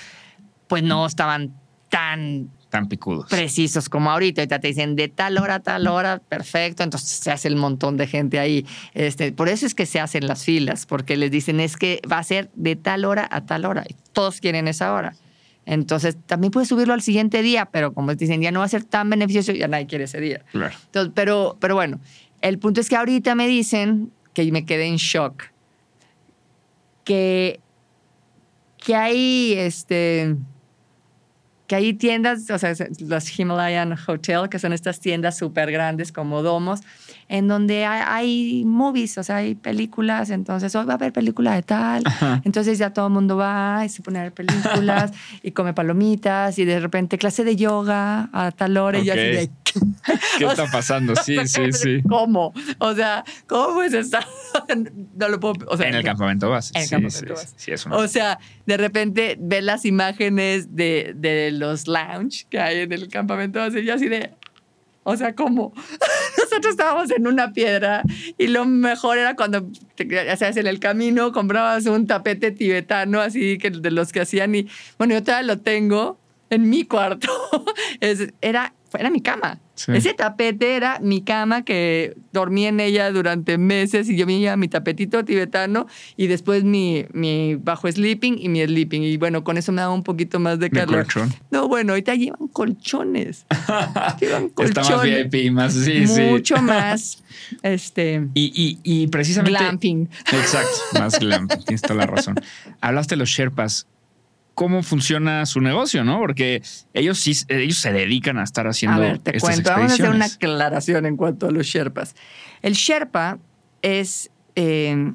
[SPEAKER 1] pues no estaban tan
[SPEAKER 2] Tan picudos.
[SPEAKER 1] precisos como ahorita. Ahorita te dicen de tal hora a tal hora, perfecto. Entonces se hace el montón de gente ahí. Este, por eso es que se hacen las filas, porque les dicen es que va a ser de tal hora a tal hora. Y todos quieren esa hora. Entonces también puedes subirlo al siguiente día, pero como te dicen ya no va a ser tan beneficioso, ya nadie quiere ese día.
[SPEAKER 2] Claro.
[SPEAKER 1] Entonces, pero, pero bueno, el punto es que ahorita me dicen que me quedé en shock. Que, que hay este que hay tiendas, o sea, las Himalayan Hotel, que son estas tiendas súper grandes como domos, en donde hay, hay movies, o sea, hay películas, entonces hoy va a haber película de tal, entonces ya todo el mundo va y se pone a ver películas y come palomitas y de repente clase de yoga a tal hora y yo así de...
[SPEAKER 2] ¿Qué
[SPEAKER 1] O
[SPEAKER 2] está pasando? Sí, sí, sí.
[SPEAKER 1] ¿Cómo? O sea, ¿cómo es estar? No lo puedo. O sea,
[SPEAKER 2] En el campamento base.
[SPEAKER 1] En el
[SPEAKER 2] sí,
[SPEAKER 1] campamento
[SPEAKER 2] sí,
[SPEAKER 1] base.
[SPEAKER 2] sí, es una-
[SPEAKER 1] O sea, de repente ves las imágenes de, de los lounge que hay en el campamento base y yo así de. O sea, ¿cómo? Nosotros estábamos en una piedra y lo mejor era cuando, ya sabes, en el camino comprabas un tapete tibetano, así que de los que hacían y, bueno, yo todavía lo tengo en mi cuarto. Es- era, era mi cama.
[SPEAKER 2] Sí.
[SPEAKER 1] Ese tapete era mi cama que dormí en ella durante meses y yo veía mi tapetito tibetano y después mi, mi bajo sleeping y mi sleeping. Y bueno, con eso me daba un poquito más de calor.
[SPEAKER 2] colchón.
[SPEAKER 1] No, bueno, ahorita llevan colchones. llevan
[SPEAKER 2] Está más
[SPEAKER 1] colchones.
[SPEAKER 2] VIP, más sí, sí.
[SPEAKER 1] Mucho más este
[SPEAKER 2] Y, y, y precisamente.
[SPEAKER 1] glamping.
[SPEAKER 2] Exacto, más glamping, tienes toda la razón. Hablaste de los Sherpas. ¿Cómo funciona su negocio, no? Porque ellos sí, ellos se dedican a estar haciendo
[SPEAKER 1] A ver, te
[SPEAKER 2] estas
[SPEAKER 1] cuento. Vamos a hacer una aclaración en cuanto a los Sherpas. El Sherpa es. eh,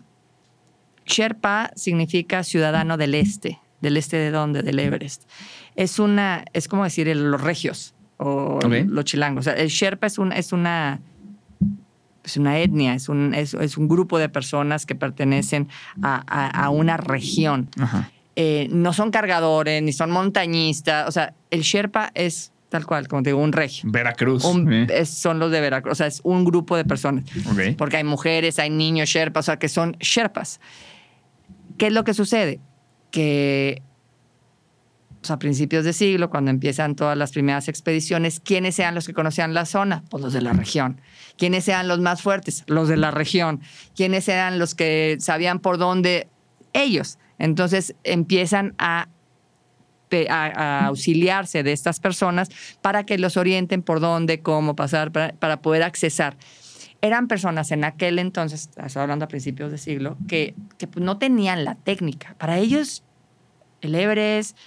[SPEAKER 1] Sherpa significa ciudadano del este. ¿Del este de dónde? Del Everest. Es una. Es como decir el- los regios o los chilangos. O sea, el Sherpa es, un, es una. Es una etnia, es un, es, es un grupo de personas que pertenecen a, a- a una región
[SPEAKER 2] Ajá.
[SPEAKER 1] Eh, no son cargadores, ni son montañistas. O sea, el Sherpa es tal cual, como te digo, un regio.
[SPEAKER 2] Veracruz.
[SPEAKER 1] Un-
[SPEAKER 2] ¿eh?
[SPEAKER 1] es- son los de Veracruz. O sea, es un grupo de personas.
[SPEAKER 2] Ok.
[SPEAKER 1] Porque hay mujeres, hay niños Sherpas, o sea, que son Sherpas. ¿Qué es lo que sucede? Que pues, a principios de siglo, cuando empiezan todas las primeras expediciones, ¿quiénes sean los que conocían la zona? Pues los de la región. ¿Quiénes sean los más fuertes? Los de la región. ¿Quiénes eran los que sabían por dónde? Ellos. Entonces empiezan a, auxiliarse de estas personas para que los orienten por dónde, cómo pasar, para, poder accesar. Eran personas en aquel entonces, estoy hablando a principios de siglo, que, que no tenían la técnica. Para ellos, el Everest,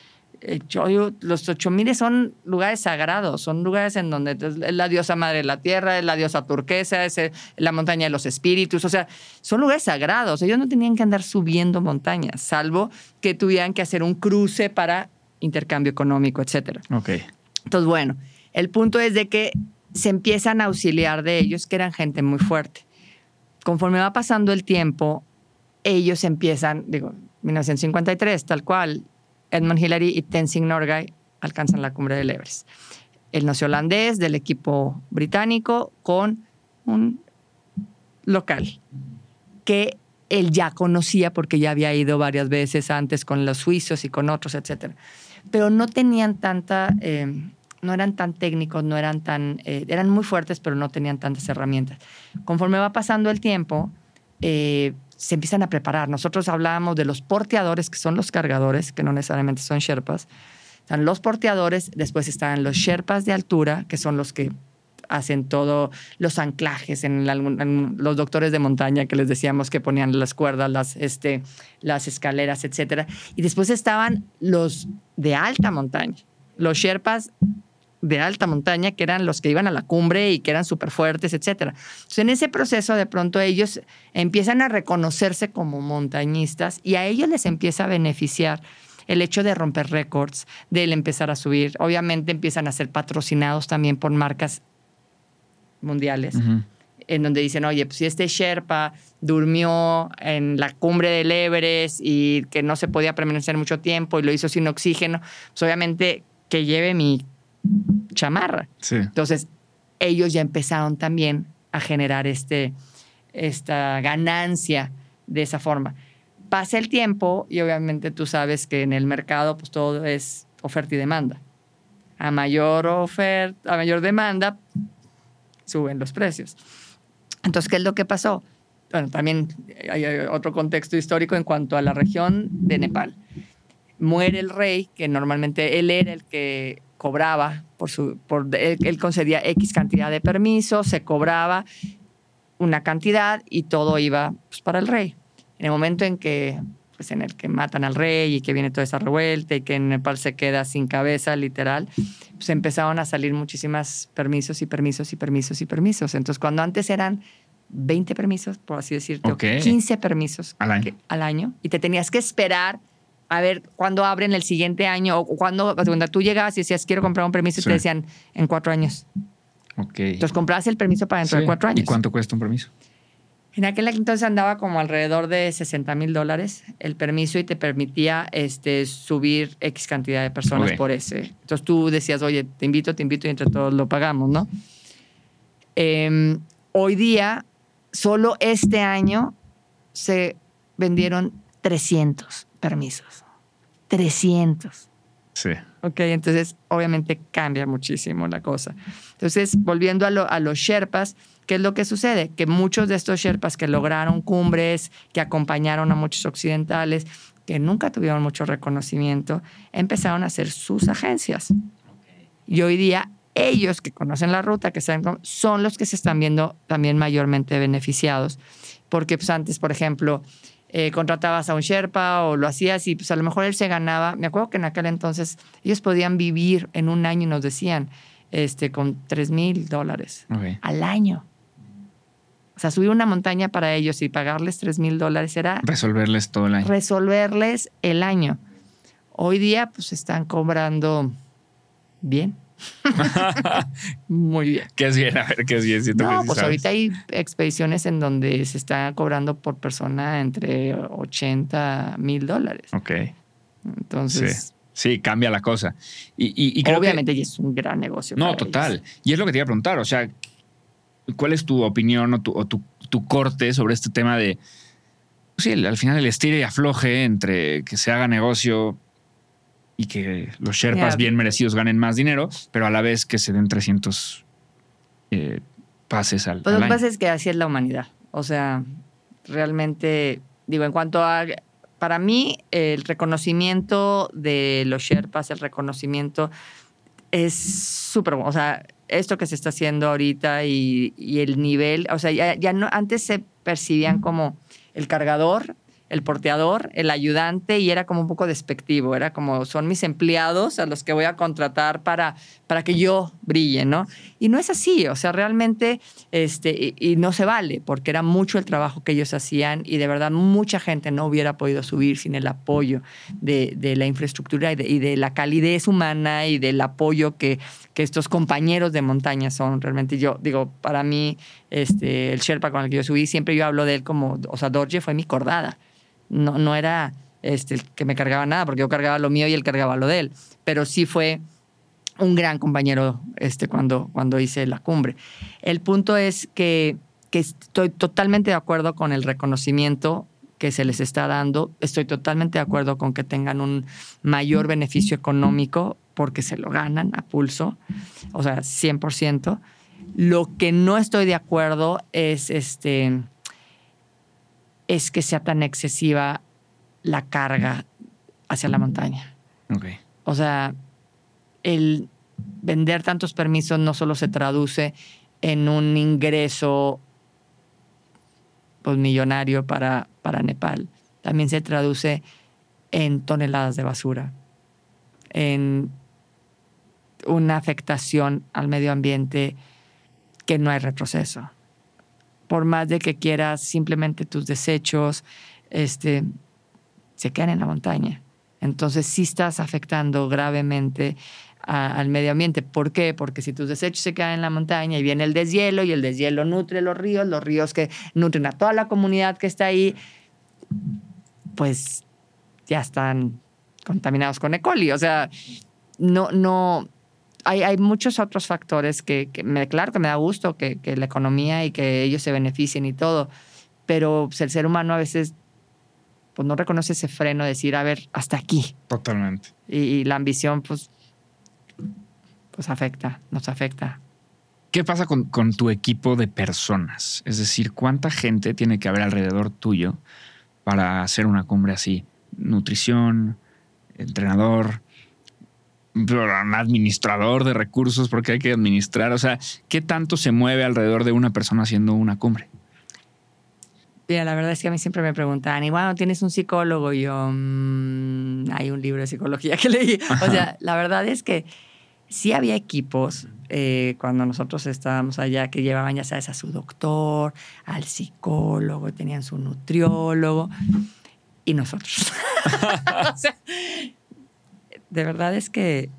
[SPEAKER 1] el Choyu, los 8000 son lugares sagrados, son lugares en donde es la diosa madre de la tierra, es la diosa turquesa, es el- la montaña de los espíritus, o sea, son lugares sagrados. Ellos no tenían que andar subiendo montañas, salvo que tuvieran que hacer un cruce para intercambio económico, etcétera.
[SPEAKER 2] Ok.
[SPEAKER 1] Entonces, bueno, el punto es de que se empiezan a auxiliar de ellos, que eran gente muy fuerte. Conforme va pasando el tiempo, ellos empiezan, digo, 1953, tal cual, Edmund Hillary y Tenzing Norgay alcanzan la cumbre del Everest. El neozelandés del equipo británico con un local que él ya conocía porque ya había ido varias veces antes con los suizos y con otros, etcétera pero no tenían tanta, eh, no eran tan técnicos, no eran tan, eh, eran muy fuertes, pero no tenían tantas herramientas. Conforme va pasando el tiempo, eh, se empiezan a preparar. Nosotros hablábamos de los porteadores, que son los cargadores, que no necesariamente son sherpas. Están los porteadores, después están los sherpas de altura, que son los que hacen todo los anclajes en, en los doctores de montaña que les decíamos que ponían las cuerdas, las, este, las escaleras, etcétera. Y después estaban los de alta montaña, los sherpas de alta montaña, que eran los que iban a la cumbre y que eran súper fuertes, etcétera. Entonces, en ese proceso, de pronto ellos empiezan a reconocerse como montañistas y a ellos les empieza a beneficiar el hecho de romper récords, de él empezar a subir. Obviamente empiezan a ser patrocinados también por marcas mundiales en donde dicen, oye, pues si este Sherpa durmió en la cumbre del Everest y que no se podía permanecer mucho tiempo y lo hizo sin oxígeno, pues obviamente que lleve mi chamarra.
[SPEAKER 2] Sí.
[SPEAKER 1] Entonces, ellos ya empezaron también a generar este, esta ganancia de esa forma. Pasa el tiempo y obviamente tú sabes que en el mercado pues todo es oferta y demanda. A mayor oferta, a mayor demanda, suben los precios. Entonces, ¿qué es lo que pasó? Bueno, también hay hay otro contexto histórico en cuanto a la región de Nepal. Muere el rey, que normalmente él era el que cobraba, por su, por, él, él concedía X cantidad de permisos, se cobraba una cantidad y todo iba pues, para el rey. En el momento en que, pues, en el que matan al rey y que viene toda esa revuelta y que Nepal se queda sin cabeza, literal, pues empezaron a salir muchísimas permisos y permisos y permisos y permisos. Entonces, cuando antes eran 20 permisos, por así decirte, o
[SPEAKER 2] Ok.
[SPEAKER 1] 15 permisos
[SPEAKER 2] Al año.
[SPEAKER 1] que- al año, y te tenías que esperar a ver cuándo abren el siguiente año o cuando, cuando tú llegabas y decías, quiero comprar un permiso, y
[SPEAKER 2] Sí.
[SPEAKER 1] te decían, en cuatro años.
[SPEAKER 2] Ok.
[SPEAKER 1] Entonces, comprabas el permiso para dentro
[SPEAKER 2] Sí.
[SPEAKER 1] de cuatro años.
[SPEAKER 2] ¿Y cuánto cuesta un permiso?
[SPEAKER 1] En aquel entonces andaba como alrededor de 60 mil dólares el permiso y te permitía este, subir X cantidad de personas por ese. Entonces tú decías, oye, te invito, te invito y entre todos lo pagamos, ¿no? Em, hoy día, solo este año se vendieron 300 permisos. 300.
[SPEAKER 2] Sí.
[SPEAKER 1] Ok, entonces obviamente cambia muchísimo la cosa. Entonces, volviendo a, lo- a los Sherpas, ¿qué es lo que sucede? Que muchos de estos Sherpas que lograron cumbres, que acompañaron a muchos occidentales, que nunca tuvieron mucho reconocimiento, empezaron a hacer sus agencias. Y hoy día ellos que conocen la ruta, que saben cómo- son los que se están viendo también mayormente beneficiados. Porque pues, antes, por ejemplo, eh, contratabas a un Sherpa o lo hacías y pues a lo mejor él se ganaba. Me acuerdo que en aquel entonces ellos podían vivir en un año y nos decían este, con 3 mil dólares al año. O sea, subir una montaña para ellos y pagarles 3 mil dólares era
[SPEAKER 2] Resolverles todo el año.
[SPEAKER 1] resolverles el año. Hoy día, pues están cobrando bien. Muy bien.
[SPEAKER 2] ¿Qué es bien? A ver, ¿qué es bien? Siento que
[SPEAKER 1] No, pues ahorita hay expediciones en donde se está cobrando por persona entre 80 mil dólares.
[SPEAKER 2] Ok.
[SPEAKER 1] Entonces,
[SPEAKER 2] Sí, cambia la cosa. Y, y, y creo que-
[SPEAKER 1] obviamente ya es un gran negocio.
[SPEAKER 2] No, total.
[SPEAKER 1] ellos.
[SPEAKER 2] Y es lo que te iba a preguntar. O sea, ¿cuál es tu opinión o tu, o tu, tu corte sobre este tema de. pues Sí, al final el estire y afloje entre que se haga negocio y que los Sherpas bien merecidos ganen más dinero, pero a la vez que se den 300 eh, pases al,
[SPEAKER 1] Pues
[SPEAKER 2] al
[SPEAKER 1] lo que pasa es que así es la humanidad. O sea, realmente, digo, en cuanto a. Para mí, el reconocimiento de los Sherpas, el reconocimiento es súper bueno. O sea, esto que se está haciendo ahorita y, y el nivel, o sea, ya, ya no, antes se percibían como el cargador, el porteador, el ayudante y era como un poco despectivo, era como son mis empleados a los que voy a contratar para, para que yo brille, ¿no? Y no es así, o sea, realmente, este, y, y no se vale, porque era mucho el trabajo que ellos hacían y de verdad mucha gente no hubiera podido subir sin el apoyo de, de la infraestructura y de, y de la calidez humana y del apoyo que, que estos compañeros de montaña son realmente. Yo digo, para mí, este, el Sherpa con el que yo subí, siempre yo hablo de él como, o sea, Dorje fue mi cordada. No, no era este, que me cargaba nada, porque yo cargaba lo mío y él cargaba lo de él. Pero sí fue un gran compañero este, cuando, cuando hice la cumbre. El punto es que, que estoy totalmente de acuerdo con el reconocimiento que se les está dando. Estoy totalmente de acuerdo con que tengan un mayor beneficio económico porque se lo ganan a pulso, o sea, 100%. Lo que no estoy de acuerdo es este es que sea tan excesiva la carga hacia la montaña. O sea, el vender tantos permisos no solo se traduce en un ingreso pues, millonario para, para Nepal, también se traduce en toneladas de basura, en una afectación al medio ambiente que no hay retroceso. Por más de que quieras simplemente tus desechos, este, se quedan en la montaña. Entonces sí estás afectando gravemente a- al medio ambiente. ¿Por qué? Porque si tus desechos se quedan en la montaña y viene el deshielo y el deshielo nutre los ríos, los ríos que nutren a toda la comunidad que está ahí, pues ya están contaminados con E. coli. O sea, no, no, hay, hay muchos otros factores que, que me, claro que me da gusto que, que la economía y que ellos se beneficien y todo, pero pues, el ser humano a veces pues no reconoce ese freno de decir, a ver, hasta aquí.
[SPEAKER 2] Totalmente.
[SPEAKER 1] Y, y la ambición, pues, pues afecta, nos afecta.
[SPEAKER 2] ¿Qué pasa con, con tu equipo de personas? Es decir, ¿cuánta gente tiene que haber alrededor tuyo para hacer una cumbre así? Nutrición, entrenador, un administrador de recursos, porque hay que administrar. O sea, ¿qué tanto se mueve alrededor de una persona haciendo una cumbre?
[SPEAKER 1] Mira, la verdad es que a mí siempre me preguntan, y bueno, ¿tienes un psicólogo? Y yo, "Mm, hay un libro de psicología que leí. O sea, la verdad es que sí había equipos eh, cuando nosotros estábamos allá que llevaban, ya sabes, a su doctor, al psicólogo, tenían su nutriólogo y nosotros. o sea, de verdad es que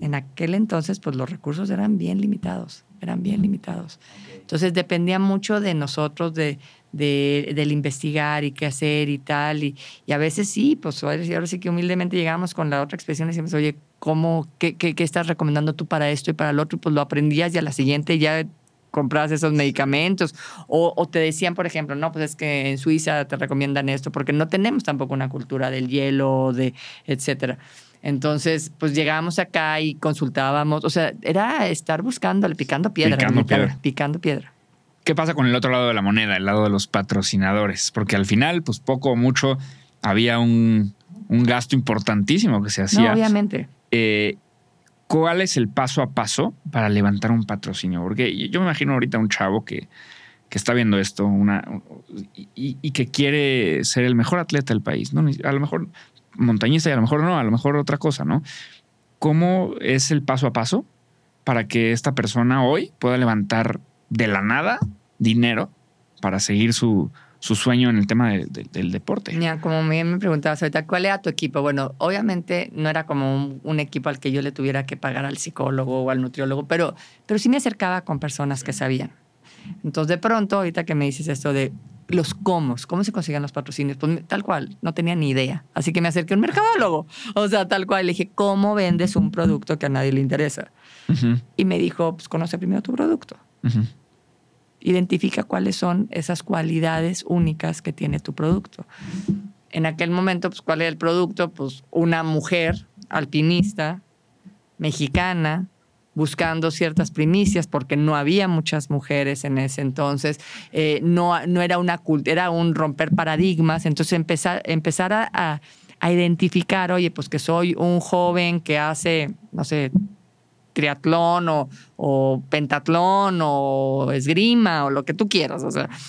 [SPEAKER 1] en aquel entonces, pues los recursos eran bien limitados, eran bien limitados. Entonces dependía mucho de nosotros, de, de- del investigar y qué hacer y tal. Y, y a veces sí, pues ahora sí que humildemente llegamos con la otra expresión y decimos, oye, ¿cómo, qué, qué, qué estás recomendando tú para esto y para el otro? Y pues lo aprendías y a la siguiente ya compras esos medicamentos. O, o, te decían, por ejemplo, no, pues es que en Suiza te recomiendan esto, porque no tenemos tampoco una cultura del hielo, de etcétera. Entonces, pues llegábamos acá y consultábamos. O sea, era estar buscando, picando piedra.
[SPEAKER 2] Picando piedra.
[SPEAKER 1] Picando piedra.
[SPEAKER 2] ¿Qué pasa con el otro lado de la moneda, el lado de los patrocinadores? Porque al final, pues poco o mucho, había un, un gasto importantísimo que se hacía.
[SPEAKER 1] No, obviamente.
[SPEAKER 2] Eh, ¿Cuál es el paso a paso para levantar un patrocinio? Porque yo me imagino ahorita un chavo que, que está viendo esto una, y, y, que quiere ser el mejor atleta del país, ¿no? A lo mejor montañista y a lo mejor no, a lo mejor otra cosa, ¿no? ¿Cómo es el paso a paso para que esta persona hoy pueda levantar de la nada dinero para seguir su, su sueño en el tema de, de, del deporte.
[SPEAKER 1] Mira, como bien me preguntabas ahorita, ¿cuál era tu equipo? Bueno, obviamente no era como un, un, equipo al que yo le tuviera que pagar al psicólogo o al nutriólogo, pero, pero sí me acercaba con personas que sabían. Entonces, de pronto, ahorita que me dices esto de los cómo, cómo se consiguen los patrocinios, pues tal cual, no tenía ni idea. Así que me acerqué a un mercadólogo. O sea, tal cual, le dije, ¿cómo vendes un producto que a nadie le interesa? Uh -huh. Y me dijo, pues conoce primero tu producto. Uh -huh identifica cuáles son esas cualidades únicas que tiene tu producto. En aquel momento, pues, ¿cuál era el producto? Pues una mujer alpinista, mexicana, buscando ciertas primicias, porque no había muchas mujeres en ese entonces, eh, no, no era una era un romper paradigmas, entonces empezar, empezar a, a, identificar, oye, pues que soy un joven que hace, no sé, triatlón o, o, pentatlón o esgrima o lo que tú quieras.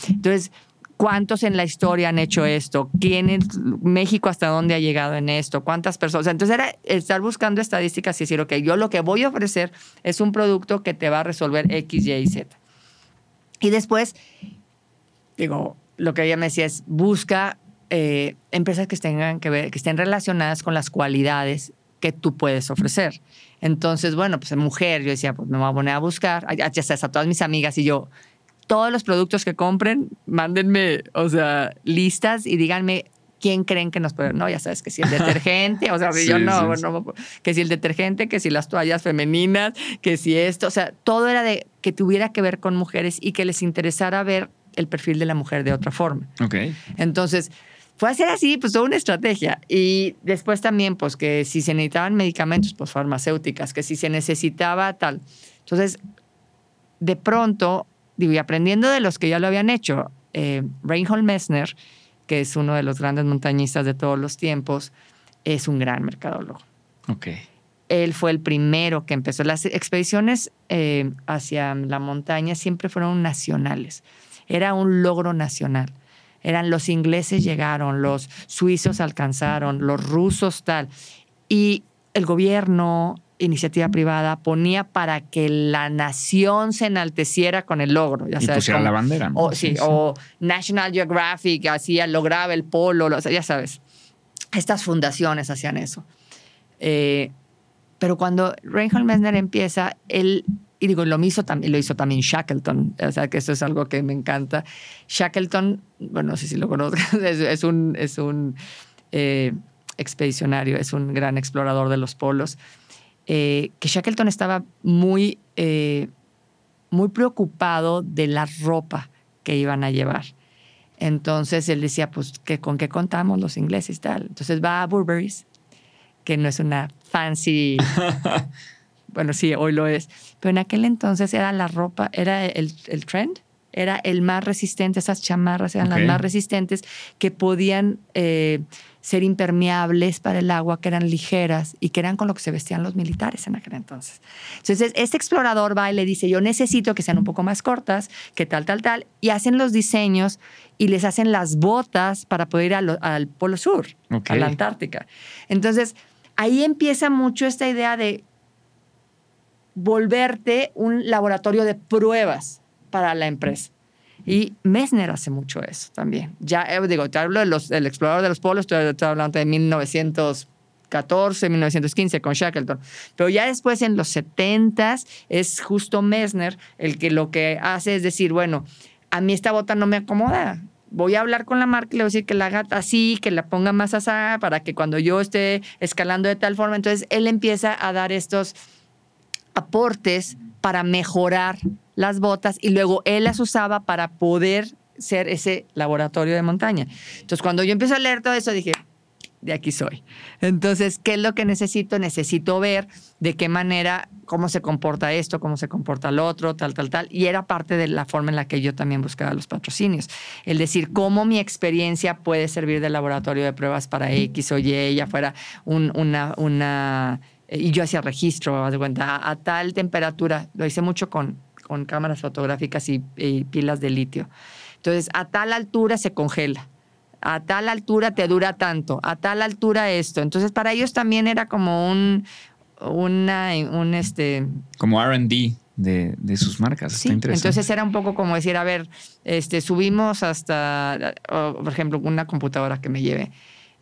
[SPEAKER 1] Entonces, ¿cuántos en la historia han hecho esto? ¿Quién es México hasta dónde ha llegado en esto? ¿Cuántas personas? Entonces era estar buscando estadísticas y decir, ok, yo lo que voy a ofrecer es un producto que te va a resolver X, Y y Z. Y después, digo, lo que ella me decía es, busca eh, empresas que tengan que ver, que estén relacionadas con las cualidades que tú puedes ofrecer. Entonces, bueno, pues mujer, yo decía, pues me voy a poner a buscar, ya a todas mis amigas y yo, todos los productos que compren, mándenme, o sea, listas y díganme quién creen que nos puede. No, ya sabes que si el detergente, o sea, si sí, yo no, sí, bueno, que si el detergente, que si las toallas femeninas, que si esto, o sea, todo era de que tuviera que ver con mujeres y que les interesara ver el perfil de la mujer de otra forma.
[SPEAKER 2] Ok.
[SPEAKER 1] Entonces, fue a ser así, pues toda una estrategia. Y después también, pues que si se necesitaban medicamentos, pues farmacéuticas, que si se necesitaba tal. Entonces, de pronto, digo, y aprendiendo de los que ya lo habían hecho, eh, Reinhold Messner, que es uno de los grandes montañistas de todos los tiempos, es un gran mercadólogo.
[SPEAKER 2] Ok.
[SPEAKER 1] Él fue el primero que empezó. Las expediciones eh, hacia la montaña siempre fueron nacionales. Era un logro nacional eran los ingleses llegaron, los suizos alcanzaron, los rusos tal. Y el gobierno, iniciativa privada, ponía para que la nación se enalteciera con el logro. Ya
[SPEAKER 2] y
[SPEAKER 1] sabes,
[SPEAKER 2] pusiera
[SPEAKER 1] como,
[SPEAKER 2] la bandera. ¿no?
[SPEAKER 1] O, sí, sí, o National Geographic hacía, lograba el polo, lo, ya sabes. Estas fundaciones hacían eso. Eh, pero cuando Reinhold Messner empieza, él y digo, lo hizo, también, lo hizo también Shackleton, o sea que eso es algo que me encanta. Shackleton, bueno, no sé si lo conozcas, es, es un, es un eh, expedicionario, es un gran explorador de los polos, eh, que Shackleton estaba muy, eh, muy preocupado de la ropa que iban a llevar. Entonces él decía, pues, ¿qué, ¿con qué contamos los ingleses y tal? Entonces va a Burberry's, que no es una fancy bueno, sí, hoy lo es, pero en aquel entonces era la ropa, era el, el trend, era el más resistente, esas chamarras eran okay. las más resistentes que podían eh, ser impermeables para el agua, que eran ligeras y que eran con lo que se vestían los militares en aquel entonces. Entonces, este explorador va y le dice, yo necesito que sean un poco más cortas, que tal, tal, tal, y hacen los diseños y les hacen las botas para poder ir al, al Polo Sur, okay. a la Antártica. Entonces, ahí empieza mucho esta idea de volverte un laboratorio de pruebas para la empresa. Y Messner hace mucho eso también. Ya eh, digo, te hablo del de explorador de los polos, estoy, estoy hablando de 1914, 1915 con Shackleton. Pero ya después en los 70 es justo Messner el que lo que hace es decir, bueno, a mí esta bota no me acomoda. Voy a hablar con la marca y le voy a decir que la haga así, que la ponga más asada para que cuando yo esté escalando de tal forma, entonces él empieza a dar estos aportes para mejorar las botas y luego él las usaba para poder ser ese laboratorio de montaña. Entonces, cuando yo empecé a leer todo eso, dije, de aquí soy. Entonces, ¿qué es lo que necesito? Necesito ver de qué manera, cómo se comporta esto, cómo se comporta el otro, tal, tal, tal. Y era parte de la forma en la que yo también buscaba los patrocinios. El decir, cómo mi experiencia puede servir de laboratorio de pruebas para X o Y, ya fuera un, una, una... Y yo hacía registro, de cuenta, a, tal temperatura. Lo hice mucho con, con cámaras fotográficas y pilas de litio. Entonces, a tal altura se congela a tal altura te dura tanto, a tal altura esto. Entonces, para ellos también era como un, una, un este...
[SPEAKER 2] Como RD de, de, sus marcas.
[SPEAKER 1] Sí, entonces era un poco como decir, a ver, este, subimos hasta, por ejemplo, una computadora que me lleve.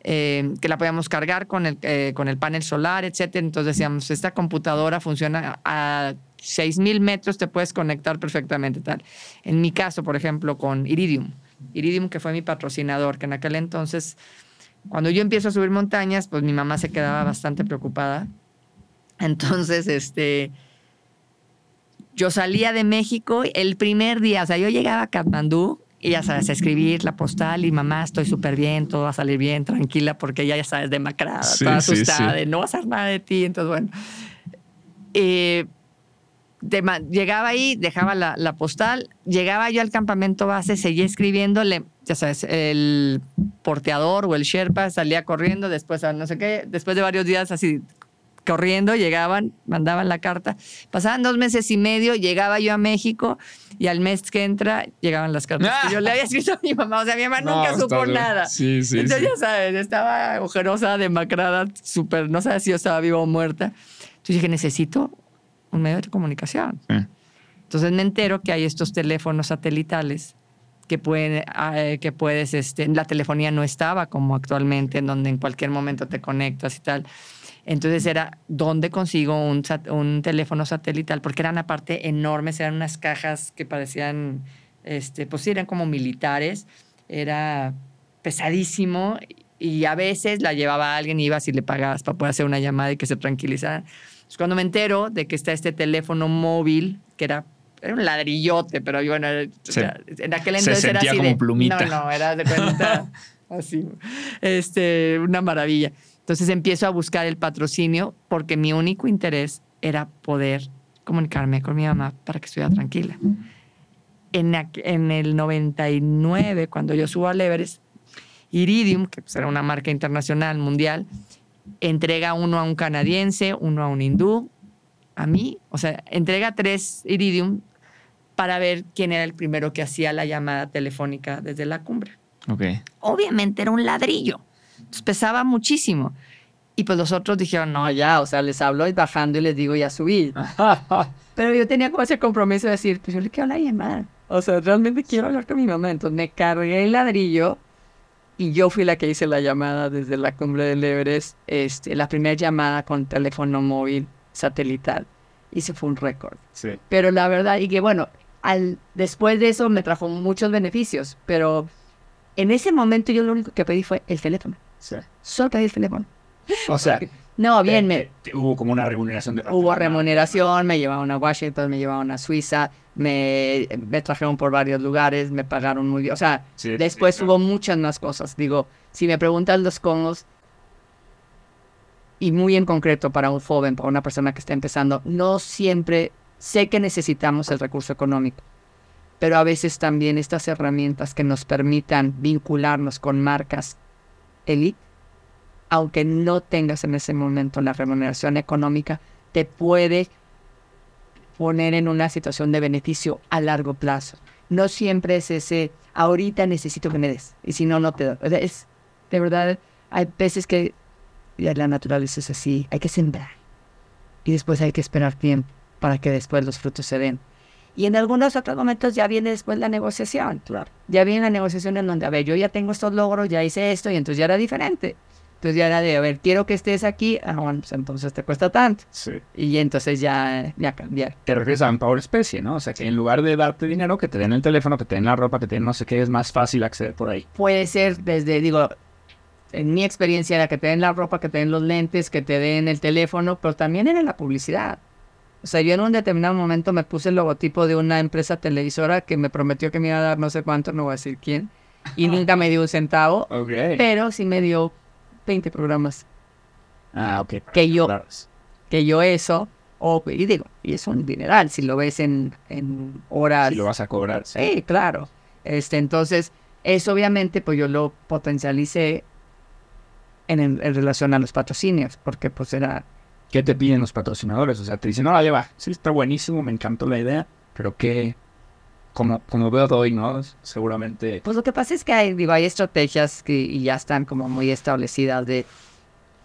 [SPEAKER 1] Eh, que la podíamos cargar con el, eh, con el panel solar, etcétera. Entonces decíamos, esta computadora funciona a 6.000 metros, te puedes conectar perfectamente. Tal. En mi caso, por ejemplo, con Iridium. Iridium, que fue mi patrocinador, que en aquel entonces, cuando yo empiezo a subir montañas, pues mi mamá se quedaba bastante preocupada. Entonces, este, yo salía de México el primer día, o sea, yo llegaba a Katmandú y ya sabes, escribir la postal y mamá, estoy súper bien, todo va a salir bien, tranquila, porque ella ya sabes, demacrada, toda asustada, de no va a hacer nada de ti. Entonces, bueno. Eh, llegaba ahí, dejaba la, postal, llegaba yo al campamento base, seguía escribiéndole, ya sabes, el porteador o el Sherpa salía corriendo, después no sé qué, después de varios días así corriendo, llegaban, mandaban la carta. Pasaban dos meses y medio, llegaba yo a México y al mes que entra llegaban las cartas que yo le había escrito a mi mamá. O sea, mi mamá nunca supo nada.
[SPEAKER 2] Sí, sí,
[SPEAKER 1] Entonces, ya sabes, estaba ojerosa, demacrada, súper, no sabía si yo estaba viva o muerta. Entonces dije, necesito un medio de comunicación. Entonces me entero que hay estos teléfonos satelitales que, pueden, ah, que puedes, este, la telefonía no estaba como actualmente, en donde en cualquier momento te conectas y tal. Entonces era, ¿dónde consigo un, un teléfono satelital? Porque eran aparte enormes, eran unas cajas que parecían, este, pues sí, eran como militares, era pesadísimo y a veces la llevaba alguien, ibas y le pagabas para poder hacer una llamada y que se tranquilizaran cuando me entero de que está este teléfono móvil, que era, era un ladrillote, pero bueno, en aquel entonces era así
[SPEAKER 2] como plumita.
[SPEAKER 1] No, no, era de cuenta así. Este, una maravilla. Entonces empiezo a buscar el patrocinio porque mi único interés era poder comunicarme con mi mamá para que estuviera tranquila. En, en el 99, cuando yo subo al Everest, Iridium, que pues era una marca internacional, mundial, entrega uno a un canadiense, uno a un hindú, a mí, o sea, entrega tres Iridium para ver quién era el primero que hacía la llamada telefónica desde la cumbre.
[SPEAKER 2] Okay.
[SPEAKER 1] Obviamente era un ladrillo, entonces pesaba muchísimo. Y pues los otros dijeron, no, ya, o sea, les hablo bajando y les digo, ya subí. Pero yo tenía como ese compromiso de decir, pues yo le quiero la llamada. O sea, realmente quiero hablar con mi mamá. Entonces me cargué el ladrillo y yo fui la que hice la llamada desde la cumbre del Everest, este, la primera llamada con teléfono móvil satelital. Y se fue un récord.
[SPEAKER 2] Sí.
[SPEAKER 1] Pero la verdad, y que bueno, al, después de eso me trajo muchos beneficios, pero en ese momento yo lo único que pedí fue el teléfono.
[SPEAKER 2] Sí.
[SPEAKER 1] Solo pedí el teléfono.
[SPEAKER 2] O sea,
[SPEAKER 1] no, bien, me,
[SPEAKER 2] hubo como una remuneración de
[SPEAKER 1] Hubo remuneración, me llevaron a Washington, me llevaron a Suiza, me, me trajeron por varios lugares, me pagaron muy bien. O sea, después hubo muchas más cosas. Digo, si me preguntas los cómo, y muy en concreto para un joven, para una persona que está empezando, no siempre sé que necesitamos el recurso económico, pero a veces también estas herramientas que nos permitan vincularnos con marcas elite aunque no tengas en ese momento la remuneración económica, te puede poner en una situación de beneficio a largo plazo. No siempre es ese, ahorita necesito que me des, y si no, no te doy. Es, de verdad, hay veces que la naturaleza es así, hay que sembrar. Y después hay que esperar tiempo para que después los frutos se den. Y en algunos otros momentos ya viene después la negociación. Ya viene la negociación en donde, a ver, yo ya tengo estos logros, ya hice esto, y entonces ya era diferente. Entonces ya era de, a ver, quiero que estés aquí, ah, bueno, pues entonces te cuesta tanto.
[SPEAKER 2] Sí.
[SPEAKER 1] Y entonces ya, ya cambiar.
[SPEAKER 2] Te refieres a Power Especie, ¿no? O sea, que en lugar de darte dinero, que te den el teléfono, que te den la ropa, que te den no sé qué, es más fácil acceder por ahí.
[SPEAKER 1] Puede ser desde, digo, en mi experiencia era que te den la ropa, que te den los lentes, que te den el teléfono, pero también era la publicidad. O sea, yo en un determinado momento me puse el logotipo de una empresa televisora que me prometió que me iba a dar no sé cuánto, no voy a decir quién, y nunca me dio un centavo,
[SPEAKER 2] Ok.
[SPEAKER 1] pero sí me dio 20 programas.
[SPEAKER 2] Ah, ok.
[SPEAKER 1] Que yo, que yo eso, o, y digo, y es un dineral, si lo ves en, en horas.
[SPEAKER 2] Si lo vas a cobrar. sí.
[SPEAKER 1] Sí, claro. Este, entonces, eso obviamente, pues yo lo potencialicé en, en relación a los patrocinios, porque pues era,
[SPEAKER 2] ¿Qué te piden los patrocinadores? O sea, te dicen, no, lleva, sí, está buenísimo, me encantó la idea, pero ¿qué? Como, como veo hoy, ¿no? Seguramente.
[SPEAKER 1] pues lo que pasa es que hay, digo, hay estrategias que y ya están como muy establecidas de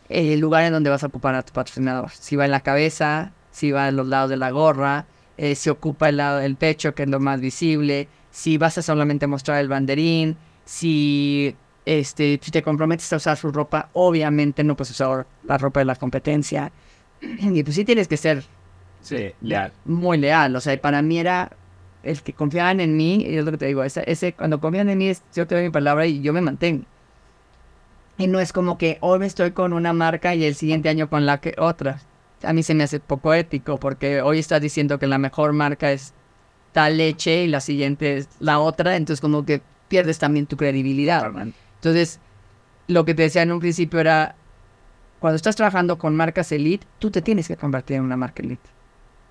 [SPEAKER 1] el lugar en donde vas a ocupar a tu patrocinador. Si va en la cabeza, si va en los lados de la gorra, eh, si ocupa el lado del pecho, que es lo más visible, si vas a solamente mostrar el banderín, si este, si te comprometes a usar su ropa, obviamente no puedes usar la ropa de la competencia. Y pues sí tienes que ser
[SPEAKER 2] Sí, leal.
[SPEAKER 1] muy leal. O sea, para mí era el que confiaban en mí, y es lo que te digo, ese, ese cuando confían en mí, es, yo te doy mi palabra y yo me mantengo. Y no es como que hoy estoy con una marca y el siguiente año con la que otra. A mí se me hace poco ético porque hoy estás diciendo que la mejor marca es tal leche y la siguiente es la otra, entonces como que pierdes también tu credibilidad. Entonces, lo que te decía en un principio era, cuando estás trabajando con marcas elite, tú te tienes que convertir en una marca elite.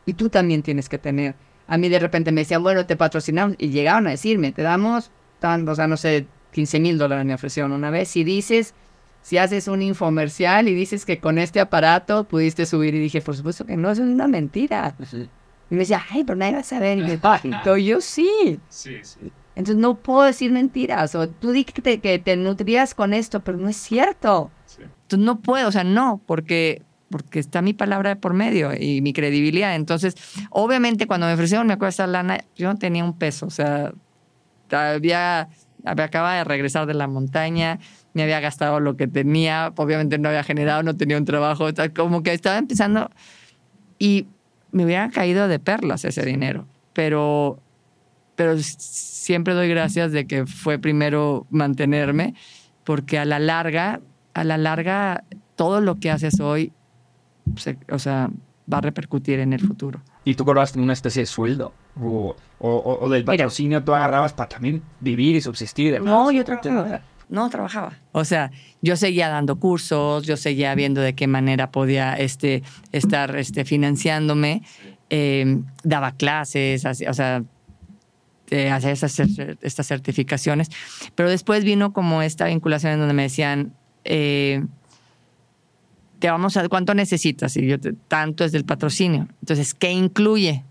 [SPEAKER 1] Y tú también tienes que tener. A mí de repente me decían, bueno, te patrocinamos. Y llegaron a decirme, te damos, tan, o sea, no sé, 15 mil dólares me ofrecieron una vez. Si dices, si haces un infomercial y dices que con este aparato pudiste subir. Y dije, por supuesto que no, eso es una mentira. Y me decía, ay, pero nadie va a saber. Y me pero yo sí.
[SPEAKER 2] Sí, sí.
[SPEAKER 1] Entonces no puedo decir mentiras. O tú di que te, que te nutrías con esto, pero no es cierto.
[SPEAKER 2] Sí.
[SPEAKER 1] Entonces no puedo, o sea, no, porque, porque está mi palabra por medio y mi credibilidad. Entonces, obviamente cuando me ofrecieron, me acuerdo esa lana, yo no tenía un peso. O sea, había, acababa de regresar de la montaña, me había gastado lo que tenía, obviamente no había generado, no tenía un trabajo, o sea, como que estaba empezando y me hubiera caído de perlas ese dinero. Pero pero siempre doy gracias de que fue primero mantenerme, porque a la larga, a la larga, todo lo que haces hoy, se- o sea, va a repercutir en el futuro.
[SPEAKER 2] ¿Y tú cobraste una especie de sueldo? ¿O, o, o- del patrocinio tú agarrabas para también vivir y subsistir? y demás?
[SPEAKER 1] No, yo trabajaba. No, trabajaba. O sea, yo seguía dando cursos, yo seguía viendo de qué manera podía este, estar este, financiándome, eh, daba clases, así- o sea, eh, hacía estas, cer- estas certificaciones. Pero después vino como esta vinculación en donde me decían, eh, te vamos a, ¿cuánto necesitas? Y yo, tanto es del patrocinio. Entonces, ¿qué incluye?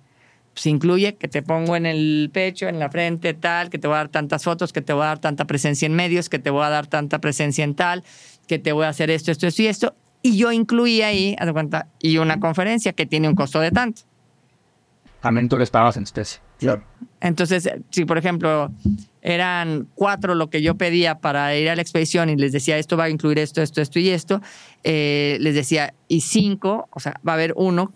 [SPEAKER 1] Pues incluye que te pongo en el pecho, en la frente, tal, que te voy a dar tantas fotos, que te voy a dar tanta presencia en medios, que te voy a dar tanta presencia en tal, que te voy a hacer esto, esto, esto y esto. Y yo incluí ahí, haz cuenta, y una conferencia que tiene un costo de tanto.
[SPEAKER 2] También tú les pagabas en especie.
[SPEAKER 1] Entonces, si por ejemplo eran cuatro lo que yo pedía para ir a la expedición y les decía esto va a incluir esto, esto, esto y esto, eh, les decía y cinco, o sea, va a haber uno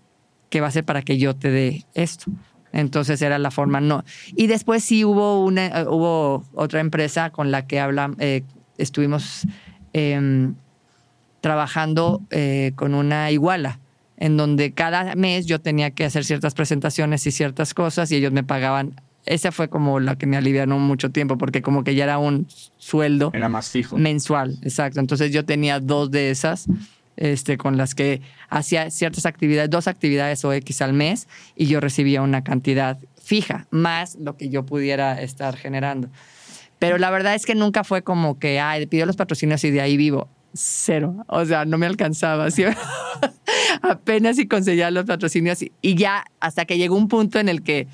[SPEAKER 1] que va a ser para que yo te dé esto. Entonces era la forma no. Y después sí hubo una, eh, hubo otra empresa con la que habla, eh, estuvimos em, trabajando eh, con una iguala en donde cada mes yo tenía que hacer ciertas presentaciones y ciertas cosas y ellos me pagaban. Esa fue como la que me alivianó mucho tiempo porque como que ya era un sueldo
[SPEAKER 2] Era más fijo.
[SPEAKER 1] mensual, exacto. Entonces yo tenía dos de esas este, con las que hacía ciertas actividades, dos actividades o X al mes y yo recibía una cantidad fija, más lo que yo pudiera estar generando. Pero la verdad es que nunca fue como que, ay, pidió los patrocinios y de ahí vivo. Cero. O sea, no me alcanzaba. ¿sí? Apenas si conseguía los patrocinios y, y ya hasta que llegó un punto en el que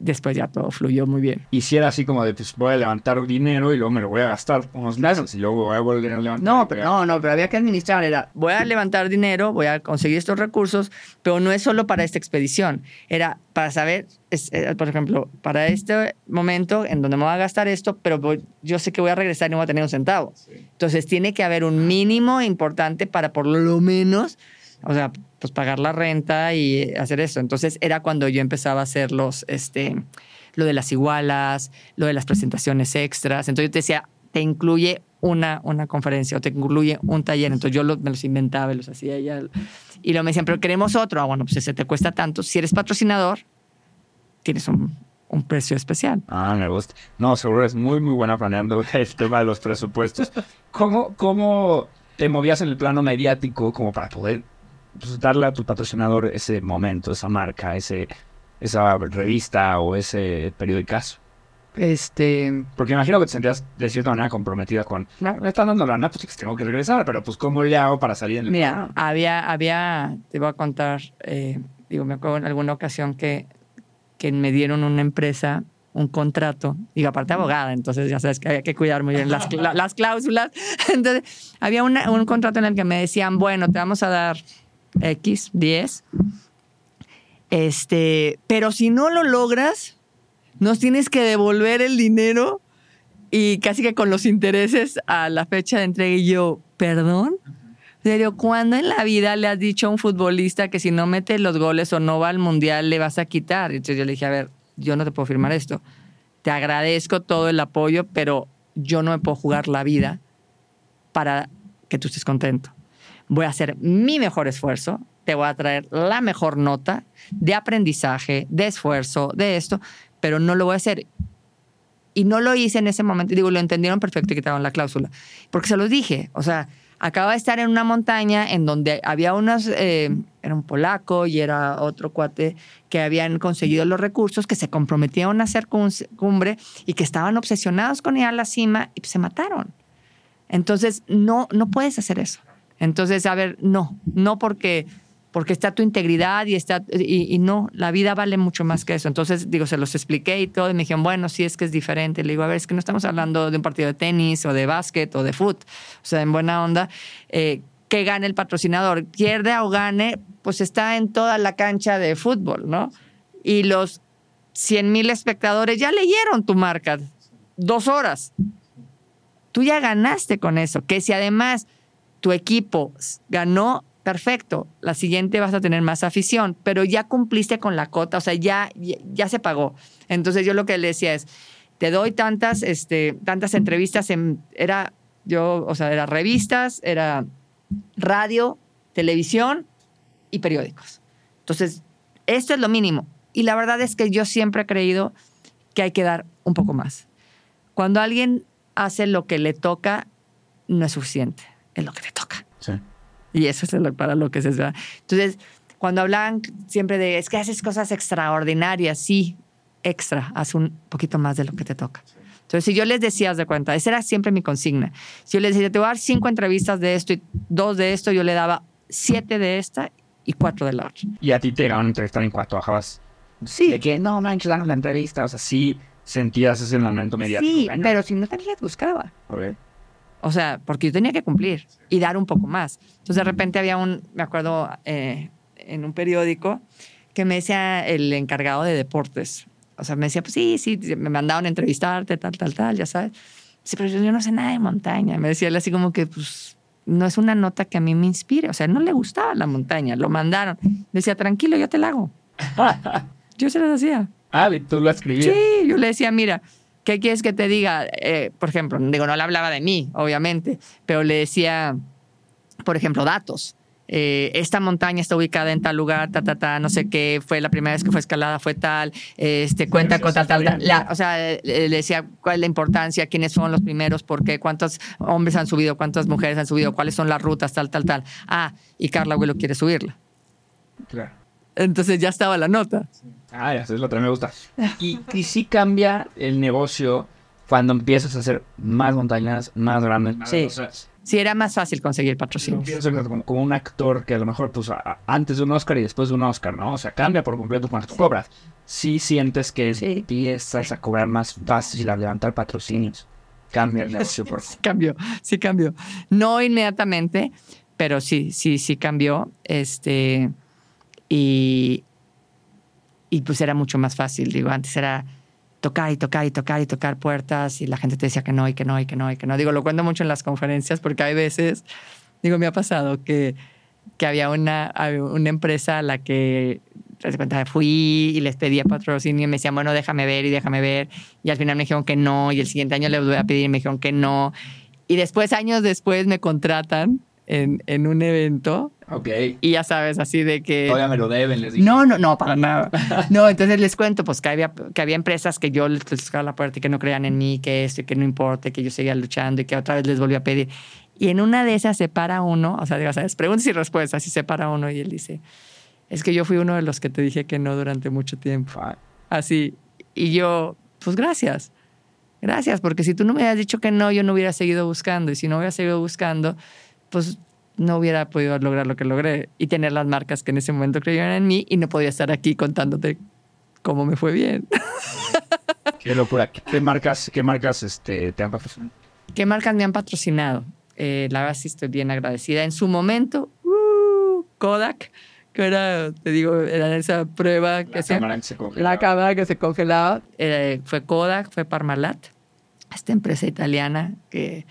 [SPEAKER 1] después ya todo fluyó muy bien.
[SPEAKER 2] Y si era así como de, pues voy a levantar dinero y luego me lo voy a gastar unos meses y luego voy a volver a levantar.
[SPEAKER 1] No, pero no, no, pero había que administrar. Era, voy a levantar dinero, voy a conseguir estos recursos, pero no es solo para esta expedición. Era para saber, es- eh, por ejemplo, para este momento en donde me voy a gastar esto, pero voy- yo sé que voy a regresar y no voy a tener un centavo. Entonces tiene que haber un mínimo importante para por lo menos, o sea, pues pagar la renta y hacer eso. Entonces era cuando yo empezaba a hacer los, este, lo de las igualas, lo de las presentaciones extras. Entonces yo te decía, te incluye una, una conferencia o te incluye un taller. Entonces yo lo- me los inventaba y los hacía ya. Y luego me decían, pero queremos otro. Ah, bueno, pues ese te cuesta tanto. Si eres patrocinador, tienes un, un precio especial.
[SPEAKER 5] Ah, me gusta. No, seguro es muy, muy buena planeando el tema de los presupuestos. ¿Cómo, cómo te movías en el plano mediático como para poder pues, darle a tu patrocinador ese momento, esa marca, ese, esa revista o ese periodicazo?
[SPEAKER 1] Este.
[SPEAKER 5] Porque imagino que te sentías de cierta manera comprometida con, no, me están dando la nada, pues tengo que regresar, pero pues ¿cómo le hago para salir en el
[SPEAKER 1] Mira, había, había, te voy a contar, eh, digo, me acuerdo en alguna ocasión que, que me dieron una empresa un contrato, digo, aparte abogada, entonces ya sabes que había que cuidar muy bien las, las cláusulas. Entonces, había una- un contrato en el que me decían, bueno, te vamos a dar X, 10, este, pero si no lo logras, nos tienes que devolver el dinero y casi que con los intereses a la fecha de entrega. Y yo, ¿perdón? Serio, ¿cuándo en la vida le has dicho a un futbolista que si no mete los goles o no va al mundial le vas a quitar? Entonces yo le dije, a ver, yo no te puedo firmar esto. Te agradezco todo el apoyo, pero yo no me puedo jugar la vida para que tú estés contento. Voy a hacer mi mejor esfuerzo, te voy a traer la mejor nota de aprendizaje, de esfuerzo, de esto, pero no lo voy a hacer. Y no lo hice en ese momento. Digo, lo entendieron perfecto y quitaron la cláusula. Porque se los dije. O sea, acaba de estar en una montaña en donde había unos, eh, era un polaco y era otro cuate que habían conseguido los recursos, que se comprometieron a hacer cum- cumbre y que estaban obsesionados con ir a la cima y se mataron. Entonces, no, no puedes hacer eso. Entonces, a ver, no, no porque, porque está tu integridad y está, y, no, la vida vale mucho más que eso. Entonces, digo, se los expliqué y todo, y me dijeron, bueno, sí es que es diferente. Le digo, a ver, es que no estamos hablando de un partido de tenis o de básquet o de fútbol. O sea, en buena onda, eh, que gane el patrocinador, pierde o gane, pues está en toda la cancha de fútbol, ¿no? Y los 100 mil espectadores ya leyeron tu marca dos horas. Tú ya ganaste con eso. Que si además tu equipo ganó, perfecto. La siguiente vas a tener más afición, pero ya cumpliste con la cota, o sea, ya, ya, se pagó. Entonces yo lo que le decía es, te doy tantas, este, tantas entrevistas, en, era yo, o sea, era revistas, era radio, televisión y periódicos. Entonces, esto es lo mínimo. Y la verdad es que yo siempre he creído que hay que dar un poco más. Cuando alguien hace lo que le toca, no es suficiente, es lo que te toca.
[SPEAKER 5] Sí.
[SPEAKER 1] Y eso es lo- para lo que se va. Entonces, cuando hablaban siempre de, es que haces cosas extraordinarias, sí, extra, haz un poquito más de lo que te toca. Entonces, si yo les decía, haz de cuenta, esa era siempre mi consigna. Si yo les decía, te voy a dar cinco entrevistas de esto y dos de esto, yo le daba siete de esta y cuatro de la otra.
[SPEAKER 5] Y a ti te llegaron a entrevistar en cuanto bajabas.
[SPEAKER 1] Sí.
[SPEAKER 5] De que no manches, danos la entrevista. O sea, sí sentías ese momento mediático.
[SPEAKER 1] Sí, pero si no te les buscaba.
[SPEAKER 5] ok.
[SPEAKER 1] O sea, porque yo tenía que cumplir y dar un poco más. Entonces, de repente había un, me acuerdo, eh, en un periódico que me decía el encargado de deportes. O sea, me decía, pues sí, sí, me mandaron a entrevistarte, tal, tal, tal, ya sabes. Sí, pero yo no sé nada de montaña. Me decía él así como que, pues, no es una nota que a mí me inspire. O sea, no le gustaba la montaña, lo mandaron. Decía, tranquilo, yo te la hago. Yo se las hacía.
[SPEAKER 5] Ah, tú lo escribías.
[SPEAKER 1] Sí, yo le decía, mira, ¿qué quieres que te diga? Eh, por ejemplo, digo, no le hablaba de mí, obviamente, pero le decía, por ejemplo, datos. Eh, esta montaña está ubicada en tal lugar, ta, ta, ta, no sé qué, fue la primera vez que fue escalada, fue tal, este, cuenta con tal, tal, tal. La- o sea, le decía cuál es la importancia, quiénes fueron los primeros, por qué, cuántos hombres han subido, cuántas mujeres han subido, cuáles son las rutas, tal, tal, tal. Ah, y Carla Abuelo quiere subirla.
[SPEAKER 5] Claro.
[SPEAKER 1] Entonces ya estaba la nota.
[SPEAKER 5] Ah, ya, eso es lo que me gusta. Y, y sí cambia el negocio cuando empiezas a hacer más montañas, más grandes. más-
[SPEAKER 1] Sí. Sí, era más fácil conseguir patrocinio.
[SPEAKER 5] como, como un actor que a lo mejor, pues, a- a- antes de un Oscar y después de un Oscar, ¿no? O sea, cambia por completo cuánto cobras. Sí sientes que
[SPEAKER 1] Sí.
[SPEAKER 5] empiezas a cobrar más fácil a levantar patrocinios. Cambia el negocio por
[SPEAKER 1] Sí cambió, sí cambió. No inmediatamente, pero sí, sí, sí cambió. Este, y, y pues era mucho más fácil. Digo, antes era tocar y tocar y tocar y tocar puertas y la gente te decía que no y que no y que no y que no. Digo, lo cuento mucho en las conferencias porque hay veces, digo, me ha pasado que, que había una, una empresa a la que fui y les pedía patrocinio y me decían, bueno, déjame ver y déjame ver. Y al final me dijeron que no y el siguiente año les voy a pedir y me dijeron que no. Y después, años después, me contratan en, en un evento
[SPEAKER 5] Ok.
[SPEAKER 1] y ya sabes, así de que...
[SPEAKER 5] Todavía me lo deben, les dije.
[SPEAKER 1] No, no, no, para nada. No, entonces les cuento, pues que había, que había empresas que yo les tocaba la puerta y que no creían en mí, que esto y que no importa, que yo seguía luchando y que otra vez les volví a pedir. Y en una de esas se para uno, o sea, digo, ¿sabes? Preguntas y respuestas, y se para uno y él dice, es que yo fui uno de los que te dije que no durante mucho tiempo. Así. Y yo, pues gracias. Gracias, porque si tú no me hubieras dicho que no, yo no hubiera seguido buscando. Y si no hubiera seguido buscando, pues no hubiera podido lograr lo que logré y tener las marcas que en ese momento creyeron en mí y no podría estar aquí contándote cómo me fue bien.
[SPEAKER 5] Qué locura. ¿Qué marcas, qué marcas este, te han patrocinado?
[SPEAKER 1] ¿Qué marcas me han patrocinado? Eh, la verdad sí estoy bien agradecida. En su momento, uh, Kodak, que era, te digo, era esa prueba que
[SPEAKER 5] La
[SPEAKER 1] se...
[SPEAKER 5] cámara que se congelaba.
[SPEAKER 1] La cámara que se congelaba eh, fue Kodak, fue Parmalat, esta empresa italiana que,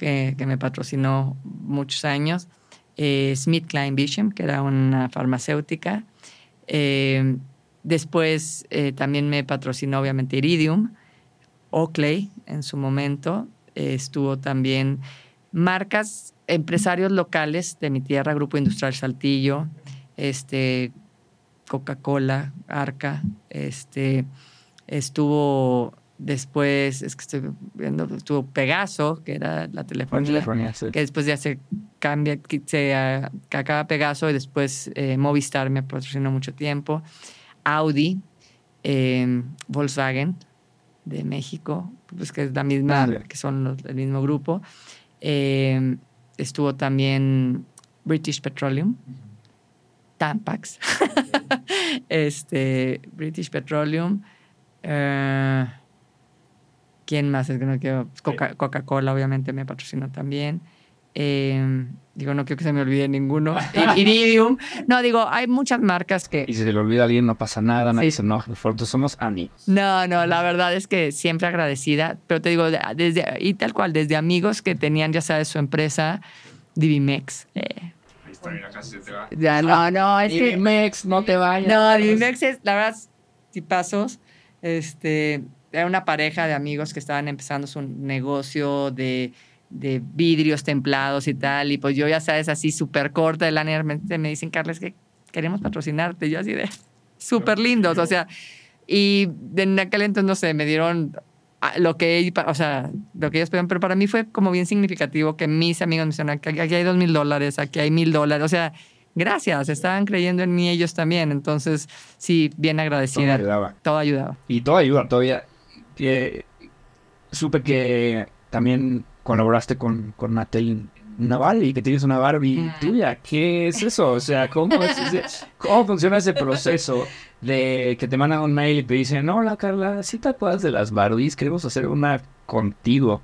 [SPEAKER 1] que, me patrocinó muchos años. Eh, Smith Klein Bisham, que era una farmacéutica. Eh, después eh, también me patrocinó, obviamente, Iridium. Oakley en su momento. Eh, estuvo también marcas, empresarios locales de mi tierra, Grupo Industrial Saltillo, este, Coca-Cola, Arca, este, estuvo después, es que estoy viendo, estuvo Pegaso, que era la telefonía,
[SPEAKER 5] Telefonía, sí.
[SPEAKER 1] que después ya se cambia, que se que acaba Pegaso y después eh, Movistar me patrocinó mucho tiempo, Audi, eh, Volkswagen de México, pues que es la misma, que son los- el mismo grupo. Eh, estuvo también British Petroleum, Tampax, este, British Petroleum. eh, ¿Quién más? Es que no quiero. Coca- Coca-Cola, obviamente, me patrocinó también. Eh, digo, no quiero que se me olvide ninguno. Iridium. No, digo, hay muchas marcas que.
[SPEAKER 5] Y si se le olvida a alguien, no pasa nada, nadie
[SPEAKER 1] Sí.
[SPEAKER 5] se enoja. Nosotros somos amigos.
[SPEAKER 1] No, no, la verdad es que siempre agradecida, pero te digo, de- desde, y tal cual, desde amigos que tenían, ya sabes, su empresa, Divimex. eh, ya, no, no, es que...
[SPEAKER 5] Mex, no te vayas.
[SPEAKER 1] No, Divimex es, la verdad, tipazos. Este, era una pareja de amigos que estaban empezando su negocio de, de vidrios templados y tal. Y pues yo, ya sabes, así súper corta de lana, y me dicen, Carles, que queremos patrocinarte. Yo así de súper lindos. O sea, y en aquel entonces, no sé, me dieron ah, lo que, o sea, lo que ellos pedían, pero para mí fue como bien significativo que mis amigos me dijeron, aquí, aquí hay dos mil dólares, aquí hay mil dólares. O sea, gracias, estaban creyendo en mí ellos también. Entonces, sí, bien
[SPEAKER 5] Todo
[SPEAKER 1] agradecida.
[SPEAKER 5] ayudaba.
[SPEAKER 1] Todo ayudaba.
[SPEAKER 5] Y todo ayuda todavía. Que supe que también colaboraste con, con Mattel Naval y que tienes una Barbie tuya. ¿Qué es eso? O sea, ¿cómo, es ese- ¿cómo funciona ese proceso de que te mandan un mail y te dicen, hola Carla, si te acuerdas de las Barbies? Queremos hacer una contigo.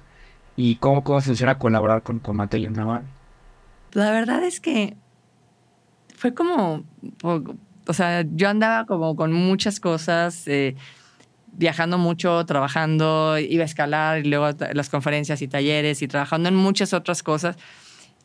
[SPEAKER 5] ¿Y cómo, cómo funciona colaborar con, con Mattel Naval?
[SPEAKER 1] La verdad es que fue como, o, o sea, yo andaba como con muchas cosas, eh, viajando mucho, trabajando, iba a escalar y luego las conferencias y talleres y trabajando en muchas otras cosas.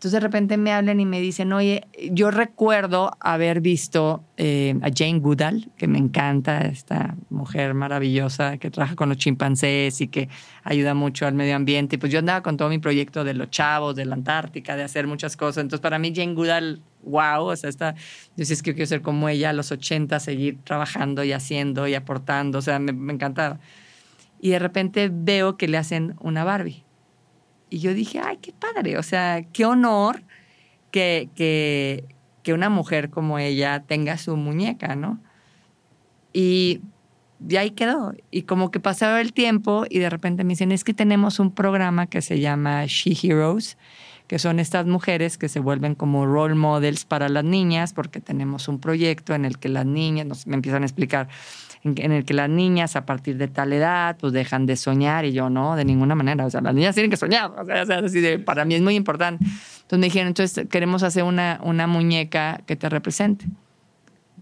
[SPEAKER 1] Entonces de repente me hablan y me dicen, oye, yo recuerdo haber visto eh, a Jane Goodall, que me encanta, esta mujer maravillosa que trabaja con los chimpancés y que ayuda mucho al medio ambiente. Y pues yo andaba con todo mi proyecto de los chavos, de la Antártica, de hacer muchas cosas. Entonces para mí Jane Goodall, wow, o sea, está, yo decía, es que quiero ser como ella a los 80, seguir trabajando y haciendo y aportando, o sea, me, me encantaba. Y de repente veo que le hacen una Barbie. Y yo dije, ay, qué padre, o sea, qué honor que, que, que una mujer como ella tenga su muñeca, ¿no? Y de ahí quedó. Y como que pasaba el tiempo y de repente me dicen, es que tenemos un programa que se llama She Heroes, que son estas mujeres que se vuelven como role models para las niñas, porque tenemos un proyecto en el que las niñas, nos, me empiezan a explicar, en, en el que las niñas a partir de tal edad pues dejan de soñar y yo no, de ninguna manera, o sea, las niñas tienen que soñar, o sea, o sea, así de, para mí es muy importante. Entonces me dijeron, entonces queremos hacer una, una muñeca que te represente.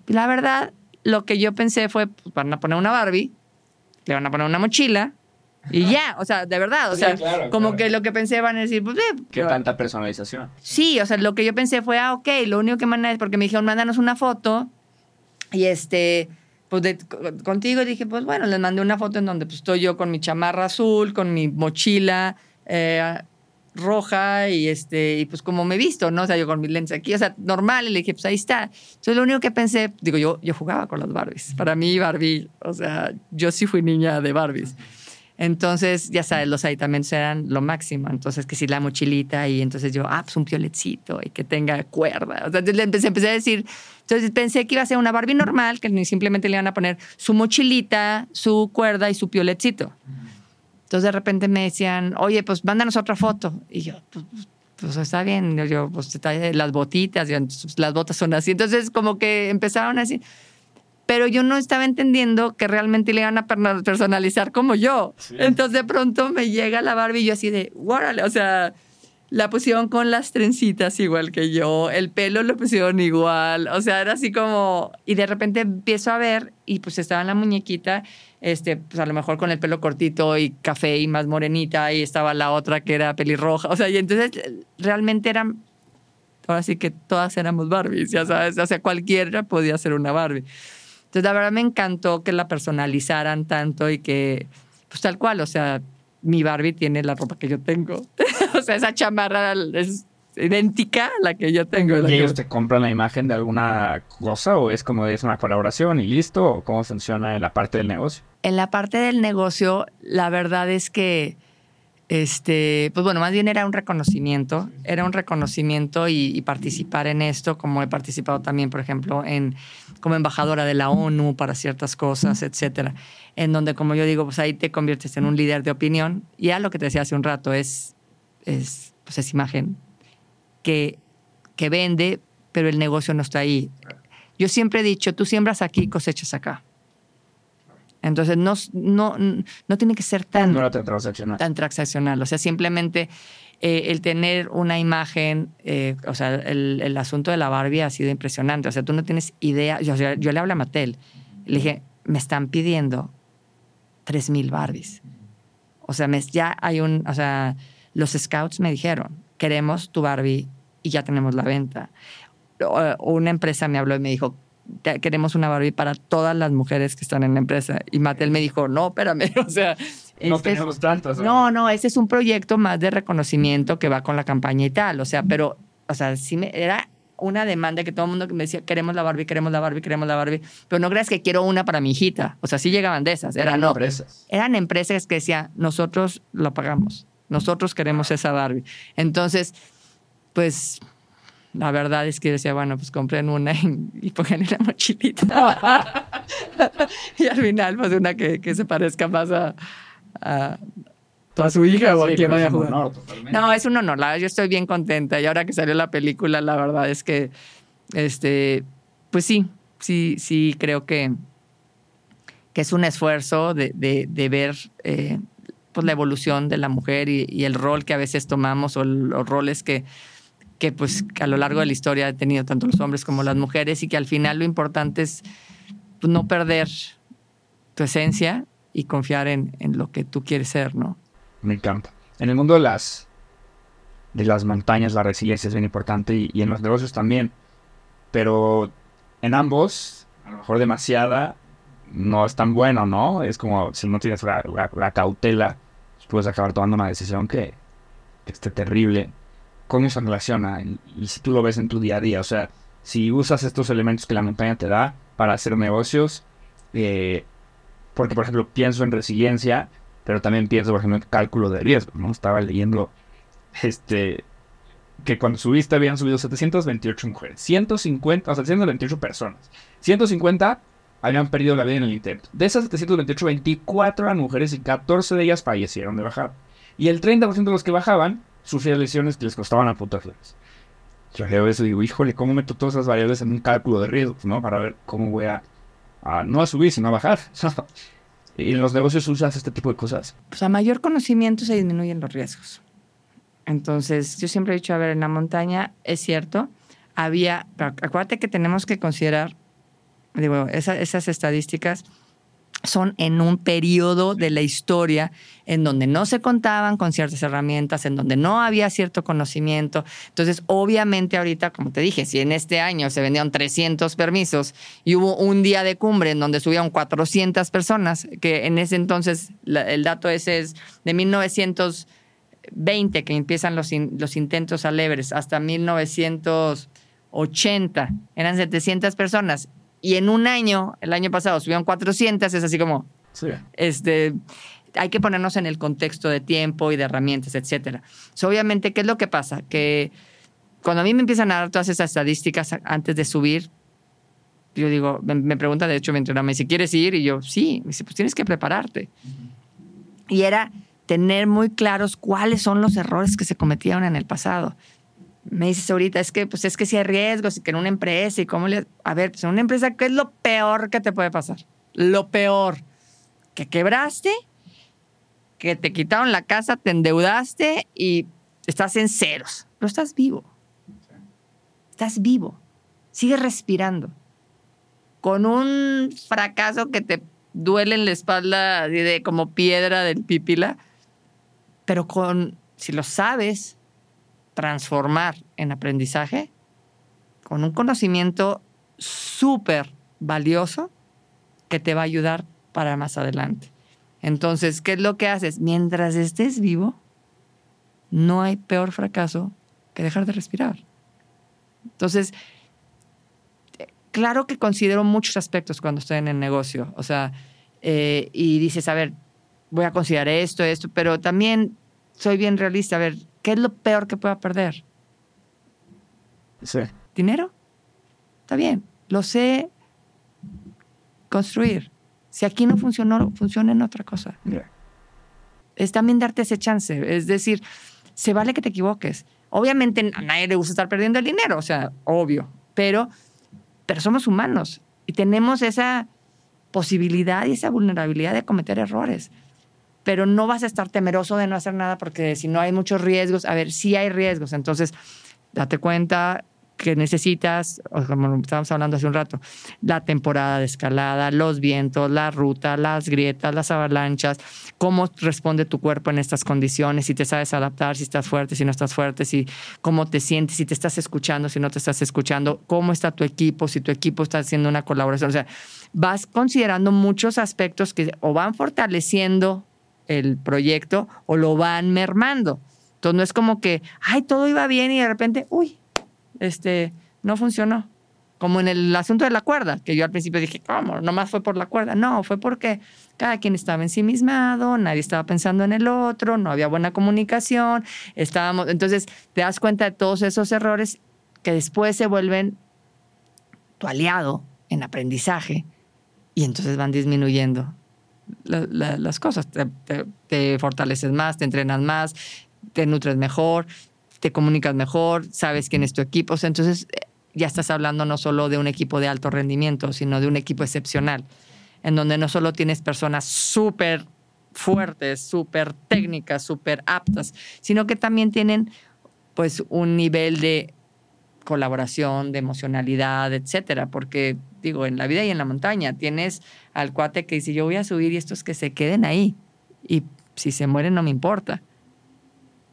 [SPEAKER 1] Y la verdad, lo que yo pensé fue, pues van a poner una Barbie, le van a poner una mochila y ya, o sea, de verdad, o
[SPEAKER 5] Sí,
[SPEAKER 1] sea,
[SPEAKER 5] claro,
[SPEAKER 1] como
[SPEAKER 5] claro.
[SPEAKER 1] que lo que pensé van a decir, pues, eh,
[SPEAKER 5] ¿Qué tanta personalización?
[SPEAKER 1] Sí, o sea, lo que yo pensé fue, ah, ok, lo único que mandan es porque me dijeron, mándanos una foto y este, pues de- co- contigo dije, pues bueno, les mandé una foto en donde pues, estoy yo con mi chamarra azul, con mi mochila, eh, roja y este y pues como me he visto, ¿no? O sea, yo con mis lentes aquí, o sea, normal, y le dije, pues ahí está. Entonces lo único que pensé, digo, yo, yo jugaba con las Barbies. Para mí Barbie, o sea, yo sí fui niña de Barbies. Entonces, ya sabes, los aditamentos eran lo máximo. Entonces, que si la mochilita y entonces yo, ah, pues un pioletcito y que tenga cuerda. O sea, le empecé, empecé a decir, entonces pensé que iba a ser una Barbie normal, que simplemente le iban a poner su mochilita, su cuerda y su pioletcito. Entonces de repente me decían, oye, pues mándanos otra foto. Y yo, pues, pues está bien. Yo, yo pues está- las botitas, entonces, las botas son así. Entonces como que empezaron así. Pero yo no estaba entendiendo que realmente le iban a personalizar como yo. Entonces de pronto me llega la Barbie y yo así de, órale, o sea, la pusieron con las trencitas igual que yo, el pelo lo pusieron igual, o sea, era así como, y de repente empiezo a ver y pues estaba en la muñequita, este, pues a lo mejor con el pelo cortito y café y más morenita y estaba la otra que era pelirroja, o sea, y entonces realmente eran, ahora sí que todas éramos Barbies, ya sabes, o sea, cualquiera podía ser una Barbie. Entonces, la verdad me encantó que la personalizaran tanto y que, pues tal cual, o sea, mi Barbie tiene la ropa que yo tengo. o sea, esa chamarra es idéntica a la que yo tengo.
[SPEAKER 5] ¿Y
[SPEAKER 1] que-
[SPEAKER 5] ellos te compran la imagen de alguna cosa o es como es una colaboración y listo? ¿O cómo funciona en la parte del negocio?
[SPEAKER 1] En la parte del negocio, la verdad es que, este, pues bueno, más bien era un reconocimiento, era un reconocimiento y, y participar en esto, como he participado también, por ejemplo, en como embajadora de la ONU para ciertas cosas, etcétera, en donde, como yo digo, pues ahí te conviertes en un líder de opinión. Y ya lo que te decía hace un rato es, es, pues es imagen que, que vende, pero el negocio no está ahí. Yo siempre he dicho, tú siembras aquí, cosechas acá. Entonces, no, no, no tiene que ser tan,
[SPEAKER 5] No transaccional.
[SPEAKER 1] tan transaccional. O sea, simplemente eh, el tener una imagen, eh, o sea, el, el asunto de la Barbie ha sido impresionante. O sea, tú no tienes idea. Yo, yo- yo le hablé a Mattel. Le dije, me están pidiendo 3.000 Barbies. O sea, me- ya hay un. O sea, los scouts me dijeron, queremos tu Barbie y ya tenemos la venta. O- Una empresa me habló y me dijo, "Te- queremos una Barbie para todas las mujeres que están en la empresa. Y Mattel me dijo, no, espérame, o sea...
[SPEAKER 5] No
[SPEAKER 1] este es-
[SPEAKER 5] tenemos tantas.
[SPEAKER 1] no, no, ese es un proyecto más de reconocimiento que va con la campaña y tal. O sea, pero, o sea, sí me, era una demanda que todo el mundo me decía, queremos la Barbie, queremos la Barbie, queremos la Barbie. Pero no creas que quiero una para mi hijita. O sea, sí llegaban de esas. Era
[SPEAKER 5] Eran
[SPEAKER 1] no.
[SPEAKER 5] empresas.
[SPEAKER 1] Eran empresas que decían, nosotros lo pagamos. Nosotros queremos esa Barbie. Entonces, pues, la verdad es que decía, bueno, pues compren una y, y pongan en la mochilita. y al final, pues una que, que se parezca más a, a, a su hija o a quien vaya a jugar.
[SPEAKER 5] honor.
[SPEAKER 1] No, es un honor. La verdad, yo estoy bien contenta. Y ahora que salió la película, la verdad es que, este, pues sí, sí, sí creo que, que es un esfuerzo de, de- de ver eh, pues la evolución de la mujer y, y el rol que a veces tomamos o los roles que, que pues a lo largo de la historia han tenido tanto los hombres como las mujeres y que al final lo importante es pues, no perder tu esencia y confiar en, en lo que tú quieres ser, ¿no?
[SPEAKER 5] Me encanta. En el mundo de las de las montañas la resiliencia es bien importante y, y en los negocios también. Pero en ambos, a lo mejor demasiada, no es tan bueno, ¿no? Es como si no tienes la, la- la cautela, puedes acabar tomando una decisión que, esté terrible. ¿Cómo se relaciona? Y, y si tú lo ves en tu día a día, o sea, si usas estos elementos que la montaña te da para hacer negocios, eh, porque por ejemplo pienso en resiliencia, pero también pienso, por ejemplo, en cálculo de riesgo, ¿no? Estaba leyendo este que cuando subiste habían subido 728 mujeres, 150, o sea, 128 personas. 150 habían perdido la vida en el intento. De esas 728, 24 eran mujeres y 14 de ellas fallecieron de bajar. Y el 30% de los que bajaban sufrían lesiones que les costaban a putas flores. Yo leo eso y digo, híjole, ¿cómo meto todas esas variables en un cálculo de riesgos, no? Para ver cómo voy a, a no a subir, sino a bajar. y en los negocios usas este tipo de cosas.
[SPEAKER 1] pues a mayor conocimiento se disminuyen los riesgos. Entonces, yo siempre he dicho, a ver, en la montaña es cierto, había, pero acuérdate que tenemos que considerar, digo, esa- esas estadísticas son en un periodo de la historia en donde no se contaban con ciertas herramientas, en donde no había cierto conocimiento. Entonces, obviamente ahorita, como te dije, si en este año se vendieron 300 permisos y hubo un día de cumbre en donde subieron 400 personas, que en ese entonces el dato ese es de 1900 20 que empiezan los, los intentos al Everest hasta 1980 eran 700 personas y en un año, el año pasado subieron 400, es así como,
[SPEAKER 5] Sí.
[SPEAKER 1] este, hay que ponernos en el contexto de tiempo y de herramientas, etcétera. So, obviamente, ¿qué es lo que pasa? Que cuando a mí me empiezan a dar todas esas estadísticas antes de subir, yo digo, me, me pregunta, de hecho, mi entrenador me dice, ¿quieres ir? Y yo, sí. Me dice, pues tienes que prepararte. Y era tener muy claros cuáles son los errores que se cometieron en el pasado. Me dices ahorita, es que, pues es que si hay riesgos y que en una empresa y cómo le... A ver, pues en una empresa, ¿qué es lo peor que te puede pasar? Lo peor. Que quebraste, que te quitaron la casa, te endeudaste y estás en ceros. Pero estás vivo. Estás vivo. Sigues respirando. Con un fracaso que te duele en la espalda de como piedra del pípila, pero con, si lo sabes transformar en aprendizaje, con un conocimiento súper valioso que te va a ayudar para más adelante. Entonces, ¿qué es lo que haces? Mientras estés vivo, no hay peor fracaso que dejar de respirar. Entonces, claro que considero muchos aspectos cuando estoy en el negocio, o sea, eh, y dices, a ver, voy a considerar esto, esto, pero también soy bien realista, a ver, ¿qué es lo peor que pueda perder?
[SPEAKER 5] Sí.
[SPEAKER 1] ¿Dinero? Está bien, lo sé construir. Si aquí no funcionó, funciona en otra cosa. Es también darte ese chance. Es decir, se vale que te equivoques. Obviamente a nadie le gusta estar perdiendo el dinero, o sea, obvio. Pero, pero somos humanos y tenemos esa posibilidad y esa vulnerabilidad de cometer errores. Pero no vas a estar temeroso de no hacer nada porque si no hay muchos riesgos, a ver, sí hay riesgos. Entonces, date cuenta que necesitas, como estábamos hablando hace un rato, la temporada de escalada, los vientos, la ruta, las grietas, las avalanchas, cómo responde tu cuerpo en estas condiciones, si te sabes adaptar, si estás fuerte, si no estás fuerte, si cómo te sientes, si te estás escuchando, si no te estás escuchando, cómo está tu equipo, si tu equipo está haciendo una colaboración. O sea, vas considerando muchos aspectos que o van fortaleciendo el proyecto o lo van mermando. Entonces no es como que, ay, todo iba bien y de repente, uy, este, no funcionó. Como en el asunto de la cuerda, que yo al principio dije, ¿cómo? Nomás fue por la cuerda. No, fue porque cada quien estaba ensimismado, nadie estaba pensando en el otro, no había buena comunicación, estábamos... Entonces te das cuenta de todos esos errores que después se vuelven tu aliado en aprendizaje y entonces van disminuyendo la- la- las cosas. Te, te- fortaleces más, te entrenas más, te nutres mejor, te comunicas mejor, sabes quién es tu equipo. Entonces ya estás hablando no solo de un equipo de alto rendimiento, sino de un equipo excepcional, en donde no solo tienes personas súper fuertes, súper técnicas, súper aptas, sino que también tienen pues un nivel de colaboración, de emocionalidad, etcétera, porque digo, en la vida y en la montaña tienes al cuate que dice, yo voy a subir y estos que se queden ahí y si se mueren no me importa.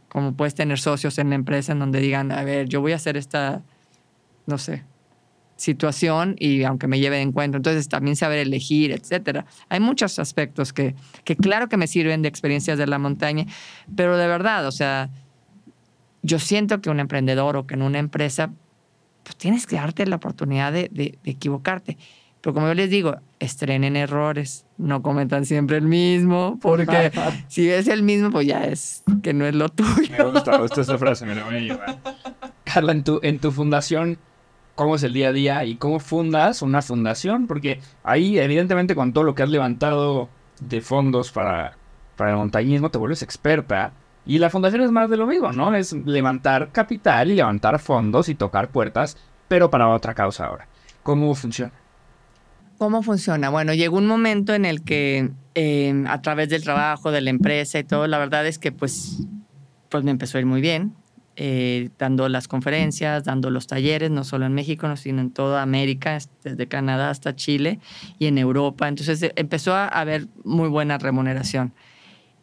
[SPEAKER 1] Como puedes tener socios en la empresa en donde digan, a ver, yo voy a hacer esta, no sé, situación y aunque me lleve de encuentro, entonces también saber elegir, etcétera. Hay muchos aspectos que, que claro que me sirven de experiencias de la montaña, pero de verdad, o sea, yo siento que un emprendedor o que en una empresa, pues tienes que darte la oportunidad de, de- de equivocarte. Pero como yo les digo, estrenen errores, no cometan siempre el mismo, porque si ves el mismo, pues ya es que no es lo tuyo.
[SPEAKER 5] Me gusta, me gusta esa frase, me la voy a llevar. Carla, en tu, en tu fundación, ¿cómo es el día a día y cómo fundas una fundación? Porque ahí, evidentemente, con todo lo que has levantado de fondos para, para el montañismo, te vuelves experta. Y la fundación es más de lo mismo, ¿no? Es levantar capital y levantar fondos y tocar puertas, pero para otra causa ahora. ¿Cómo funciona?
[SPEAKER 1] ¿Cómo funciona? Bueno, llegó un momento en el que eh, a través del trabajo, de la empresa y todo, la verdad es que pues, pues me empezó a ir muy bien, eh, dando las conferencias, dando los talleres, no solo en México, no, sino en toda América, desde Canadá hasta Chile y en Europa. Entonces eh, empezó a haber muy buena remuneración.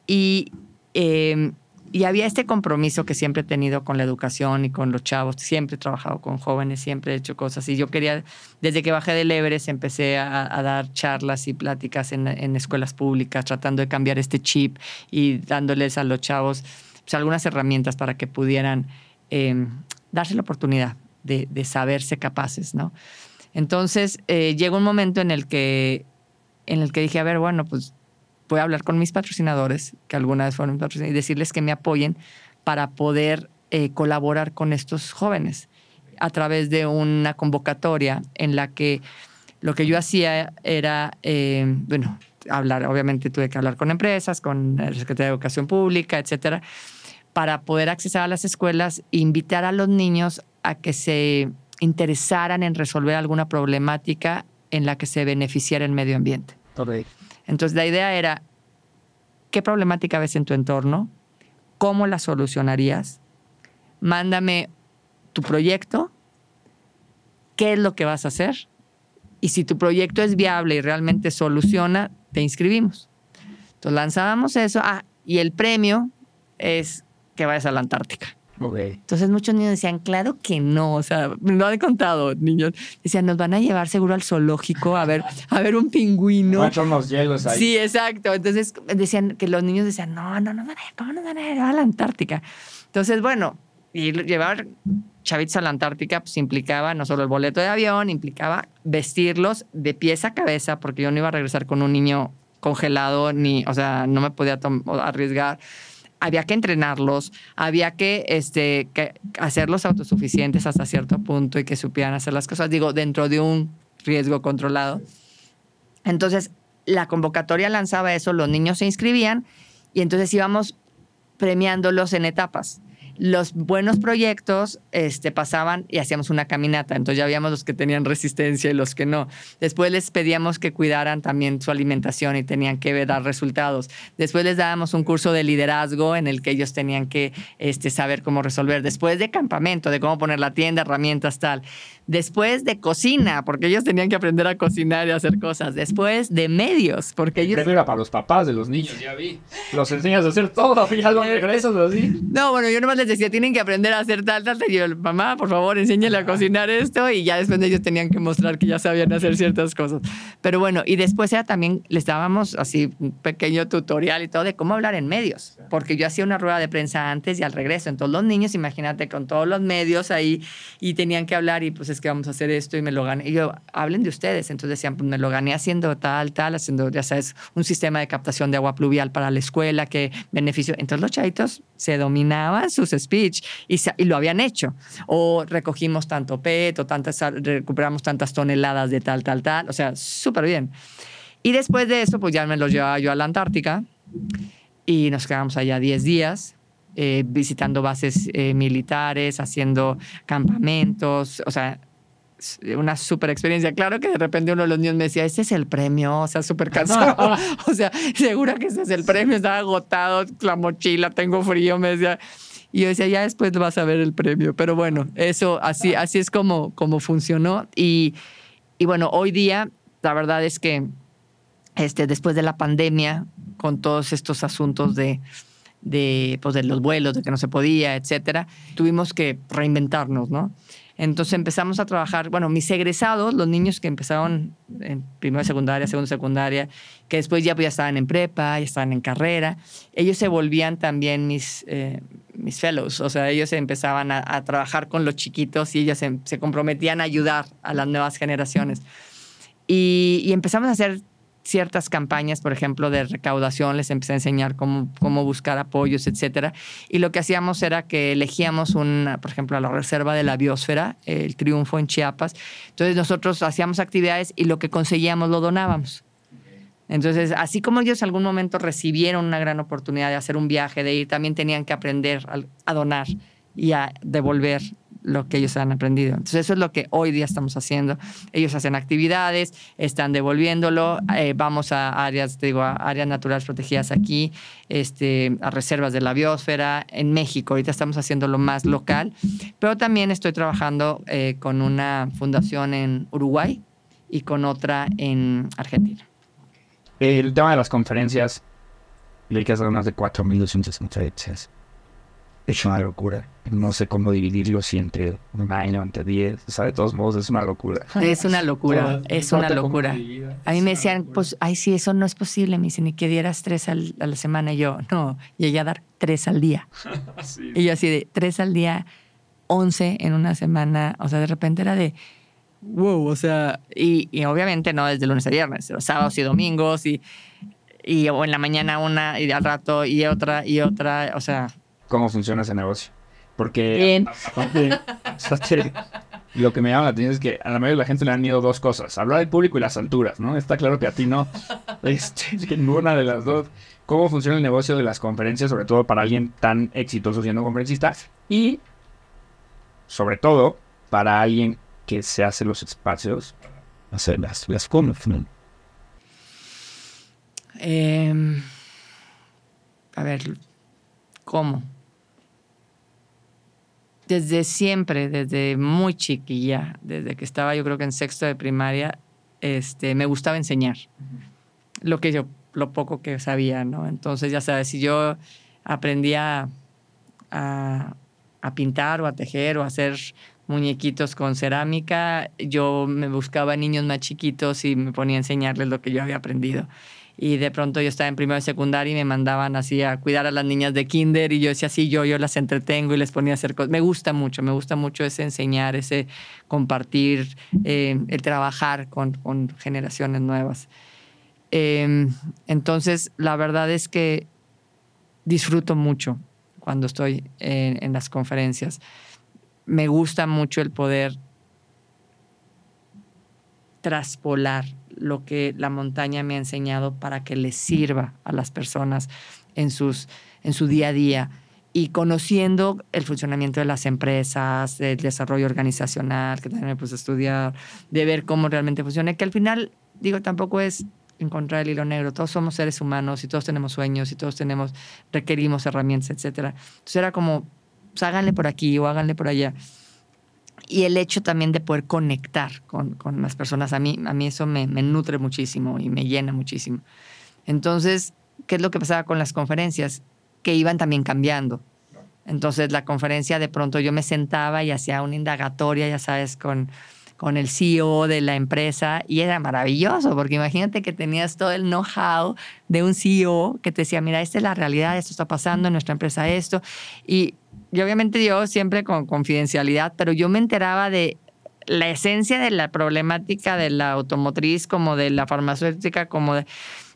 [SPEAKER 1] Y, eh, y había este compromiso que siempre he tenido con la educación y con los chavos. Siempre he trabajado con jóvenes, siempre he hecho cosas. Y yo quería, desde que bajé del Everest, empecé a, dar charlas y pláticas en, escuelas públicas, tratando de cambiar este chip y dándoles a los chavos pues, algunas herramientas para que pudieran eh, darse la oportunidad de, de, saberse capaces, ¿no? Entonces, eh, llegó un momento en el, que, en el que dije, a ver, bueno, pues voy a hablar con mis patrocinadores, que alguna vez fueron patrocinadores, y decirles que me apoyen para poder eh, colaborar con estos jóvenes a través de una convocatoria en la que lo que yo hacía era, eh, bueno, hablar, obviamente tuve que hablar con empresas, con el Secretario de Educación Pública, etcétera, para poder acceder a las escuelas e invitar a los niños a que se interesaran en resolver alguna problemática en la que se beneficiara el medio ambiente.
[SPEAKER 5] Okay.
[SPEAKER 1] Entonces, la idea era, ¿qué problemática ves en tu entorno? ¿Cómo la solucionarías? Mándame tu proyecto, qué es lo que vas a hacer y si tu proyecto es viable y realmente soluciona, te inscribimos. Entonces lanzábamos eso ah, y el premio es que vayas a la Antártica.
[SPEAKER 5] Okay.
[SPEAKER 1] Entonces muchos niños decían, claro que no, o sea, no han contado niños. Decían, nos van a llevar seguro al zoológico a ver, a ver un pingüino.
[SPEAKER 5] Hielos ahí.
[SPEAKER 1] Sí, exacto. Entonces decían que los niños decían, no, no, no, ¿cómo nos van a llevar a la Antártica? Entonces, bueno, y llevar chavitos a la Antártica pues implicaba no solo el boleto de avión, implicaba vestirlos de pies a cabeza, porque yo no iba a regresar con un niño congelado, ni, o sea, no me podía arriesgar había que entrenarlos, había que, este, hacerlos autosuficientes hasta cierto punto y que supieran hacer las cosas, digo, dentro de un riesgo controlado. Entonces, la convocatoria lanzaba eso, los niños se inscribían y entonces íbamos premiándolos en etapas los buenos proyectos este, pasaban y hacíamos una caminata. Entonces ya habíamos los que tenían resistencia y los que no. Después les pedíamos que cuidaran también su alimentación y tenían que dar resultados. Después les dábamos un curso de liderazgo en el que ellos tenían que este, saber cómo resolver. Después de campamento, de cómo poner la tienda, herramientas, tal. Después de cocina, porque ellos tenían que aprender a cocinar y hacer cosas. Después de medios, porque ellos...
[SPEAKER 5] Primero era para los papás de los niños, ya vi. Los enseñas a hacer todo, fíjate, regresas así.
[SPEAKER 1] No, bueno, yo nomás les decía, tienen que aprender a hacer tal, tal, tal. Y yo, mamá, por favor, enséñale a cocinar esto. Y ya después ellos tenían que mostrar que ya sabían hacer ciertas cosas. Pero bueno, y después era también, les dábamos así un pequeño tutorial y todo de cómo hablar en medios. Porque yo hacía una rueda de prensa antes y al regreso. Entonces los niños, imagínate, con todos los medios ahí y tenían que hablar y pues es que vamos a hacer esto y me lo gané. Y yo, hablen de ustedes. Entonces decían, pues me lo gané haciendo tal, tal, haciendo, ya sabes, un sistema de captación de agua pluvial para la escuela, que beneficio. Entonces los chavitos se dominaban sus speech y, se, y lo habían hecho. O recogimos tanto PET o tantas, recuperamos tantas toneladas de tal, tal, tal. O sea, súper bien. Y después de eso, pues ya me los llevaba yo a la Antártica y nos quedamos allá 10 días. Eh, visitando bases eh, militares, haciendo campamentos, o sea, una super experiencia. Claro que de repente uno de los niños me decía, este es el premio, o sea, súper cansado. o sea, segura que ese es el premio, estaba agotado, la mochila, tengo frío, me decía. Y yo decía, ya después vas a ver el premio. Pero bueno, eso así, así es como, como funcionó. Y, y bueno, hoy día, la verdad es que este, después de la pandemia, con todos estos asuntos de, de, pues de los vuelos, de que no se podía, etcétera, tuvimos que reinventarnos, ¿no? Entonces empezamos a trabajar, bueno, mis egresados, los niños que empezaron en primera secundaria, segunda secundaria, que después ya, pues, ya estaban en prepa, ya estaban en carrera, ellos se volvían también mis, eh, mis fellows, o sea, ellos empezaban a, trabajar con los chiquitos y ellos se, comprometían a ayudar a las nuevas generaciones. Y empezamos a hacer ciertas campañas, por ejemplo, de recaudación, les empecé a enseñar cómo, cómo buscar apoyos, etcétera. Y lo que hacíamos era que elegíamos, una, por ejemplo, a la Reserva de la Biosfera, el Triunfo en Chiapas. Entonces nosotros hacíamos actividades y lo que conseguíamos lo donábamos. Entonces, así como ellos en algún momento recibieron una gran oportunidad de hacer un viaje, de ir, también tenían que aprender a donar y a devolver lo que ellos han aprendido. Entonces eso es lo que hoy día estamos haciendo. Ellos hacen actividades, están devolviéndolo, eh, vamos a áreas, te digo, a áreas naturales protegidas aquí, este, a reservas de la biosfera en México. Ahorita estamos haciendo lo más local, pero también estoy trabajando eh, con una fundación en Uruguay y con otra en Argentina.
[SPEAKER 5] El tema de las conferencias, le más de 4.200 conferencias. Es una locura. No sé cómo dividirlo si entre un año, entre diez. O sea, de todos modos, es una locura.
[SPEAKER 1] Es una locura, es una locura. A mí me decían, pues, ay, sí, eso no es posible. Me dicen, ni que dieras tres al- a la semana. Y yo, no, llegué a dar tres al día. Y yo así de tres al día, once en una semana. O sea, de repente era de, wow, o sea, y, y obviamente no desde lunes a viernes, los sábados y domingos y, y o en la mañana una y al rato y otra y otra. O sea,
[SPEAKER 5] ¿Cómo funciona ese negocio? Porque
[SPEAKER 1] Bien.
[SPEAKER 5] aparte, aparte, lo que me llama la atención es que a la mayoría de la gente le han miedo dos cosas. Hablar del público y las alturas, ¿no? Está claro que a ti no. Este, que ninguna de las dos. ¿Cómo funciona el negocio de las conferencias, sobre todo para alguien tan exitoso siendo conferencista? Y, sobre todo, para alguien que se hace los espacios, hacer las, las conferencias.
[SPEAKER 1] Em, a ver, ¿cómo? Desde siempre, desde muy chiquilla, desde que estaba yo creo que en sexto de primaria, este, me gustaba enseñar lo que yo, lo poco que sabía, ¿no? Entonces, ya sabes, si yo aprendía a, a pintar o a tejer o a hacer muñequitos con cerámica, yo me buscaba niños más chiquitos y me ponía a enseñarles lo que yo había aprendido. Y de pronto yo estaba en primero de secundaria y me mandaban así a cuidar a las niñas de kinder y yo decía así, yo, yo las entretengo y les ponía a hacer cosas. Me gusta mucho, me gusta mucho ese enseñar, ese compartir, eh, el trabajar con, con generaciones nuevas. Eh, entonces, la verdad es que disfruto mucho cuando estoy en, en las conferencias. Me gusta mucho el poder traspolar lo que la montaña me ha enseñado para que les sirva a las personas en, sus, en su día a día. Y conociendo el funcionamiento de las empresas, el desarrollo organizacional, que también me puse a estudiar, de ver cómo realmente funciona, que al final, digo, tampoco es encontrar el hilo negro, todos somos seres humanos y todos tenemos sueños y todos tenemos, requerimos herramientas, etcétera. Entonces era como, pues háganle por aquí o háganle por allá y el hecho también de poder conectar con, con las personas, a mí, a mí eso me, nutre muchísimo y me llena muchísimo. Entonces, ¿qué es lo que pasaba con las conferencias? Que iban también cambiando. Entonces, la conferencia de pronto yo me sentaba y hacía una indagatoria, ya sabes, con, con el CEO de la empresa y era maravilloso, porque imagínate que tenías todo el know-how de un CEO que te decía, mira, esta es la realidad, esto está pasando en nuestra empresa, esto. Y, y obviamente yo siempre con confidencialidad, pero yo me enteraba de la esencia de la problemática de la automotriz, como de la farmacéutica, como de...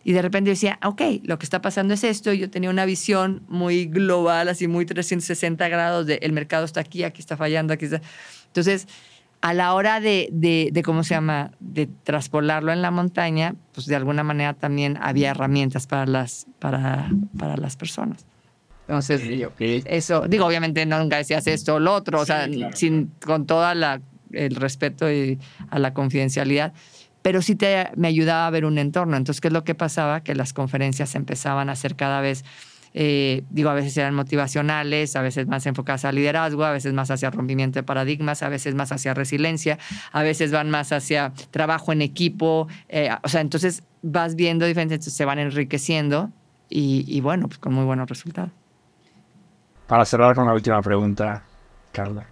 [SPEAKER 1] Y de repente yo decía, ok, lo que está pasando es esto. Yo tenía una visión muy global, así muy 360 grados de el mercado está aquí, aquí está fallando, aquí está. Entonces, a la hora de, de, ¿cómo se llama?, de traspolarlo en la montaña, pues de alguna manera también había herramientas para las, para, para las personas. Entonces,
[SPEAKER 5] Sí, ok.
[SPEAKER 1] eso, digo, obviamente no nunca decías esto o lo otro, o sea, sin, con toda la, el respeto y a la confidencialidad, pero sí te, me ayudaba a ver un entorno. Entonces, ¿qué es lo que pasaba? Que las conferencias empezaban a ser cada vez, eh, digo, a veces eran motivacionales, a veces más enfocadas al liderazgo, a veces más hacia rompimiento de paradigmas, a veces más hacia resiliencia, a veces van más hacia trabajo en equipo, eh, o sea, entonces vas viendo diferentes, entonces se van enriqueciendo y, y bueno, pues con muy buenos resultados.
[SPEAKER 5] Para cerrar con la última pregunta, Carla.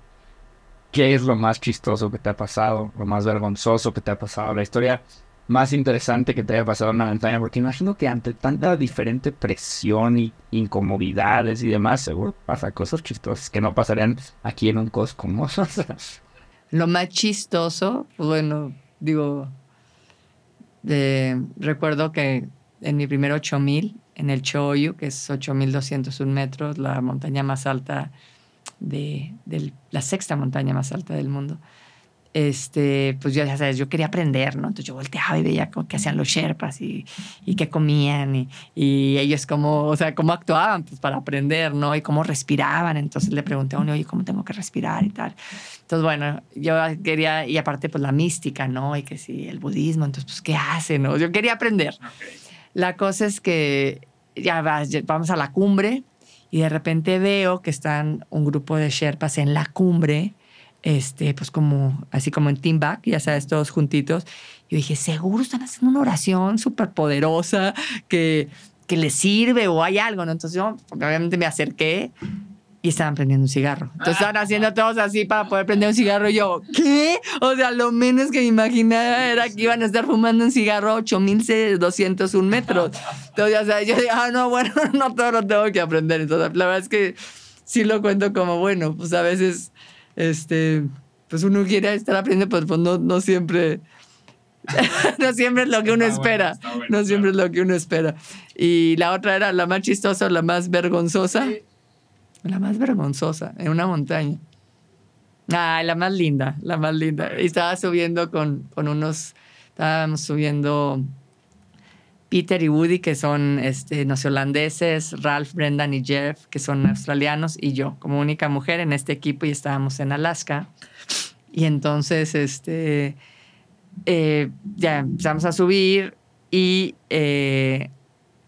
[SPEAKER 5] ¿Qué es lo más chistoso que te ha pasado? Lo más vergonzoso que te ha pasado? La historia más interesante que te haya pasado en la montaña. Porque imagino que ante tanta diferente presión y incomodidades y demás, seguro pasa cosas chistosas que no pasarían aquí en un Costco. ¿no?
[SPEAKER 1] lo más chistoso, pues bueno, digo, eh, recuerdo que en mi primer 8000, en el Choyu, que es 8201 metros, la montaña más alta de, de, la sexta montaña más alta del mundo. Este, pues yo ya sabes, yo quería aprender, ¿no? Entonces yo volteaba y veía qué hacían los Sherpas y, y qué comían y, y, ellos cómo, o sea, cómo actuaban pues, para aprender, ¿no? Y cómo respiraban. Entonces le pregunté a uno, oye, ¿cómo tengo que respirar y tal? Entonces, bueno, yo quería, y aparte, pues la mística, ¿no? Y que sí, el budismo, entonces, pues, ¿qué hace, no? Yo quería aprender. Okay. La cosa es que ya vamos a la cumbre y de repente veo que están un grupo de Sherpas en la cumbre, este, pues como, así como en team back, ya sabes, todos juntitos. Yo dije, seguro están haciendo una oración súper poderosa que, que les sirve o hay algo, ¿no? Entonces yo obviamente me acerqué y estaban prendiendo un cigarro. Entonces estaban haciendo todos así para poder prender un cigarro. Y yo, ¿qué? O sea, lo menos que me imaginaba era que iban a estar fumando un cigarro a 8201 metros. Entonces, o sea, yo dije, ah, no, bueno, no todo lo tengo que aprender. Entonces, la verdad es que sí lo cuento como, bueno, pues a veces, este, pues uno quiere estar aprendiendo, pero pues no, no siempre. no siempre es lo que uno espera. no siempre es lo que uno espera. Y la otra era la más chistosa, la más vergonzosa. La más vergonzosa, en una montaña. Ay, la más linda, la más linda. Y estaba subiendo con, con unos, estábamos subiendo Peter y Woody, que son este, neozelandeses, Ralph, Brendan y Jeff, que son australianos, y yo, como única mujer en este equipo, y estábamos en Alaska. Y entonces, este, eh, ya empezamos a subir y eh,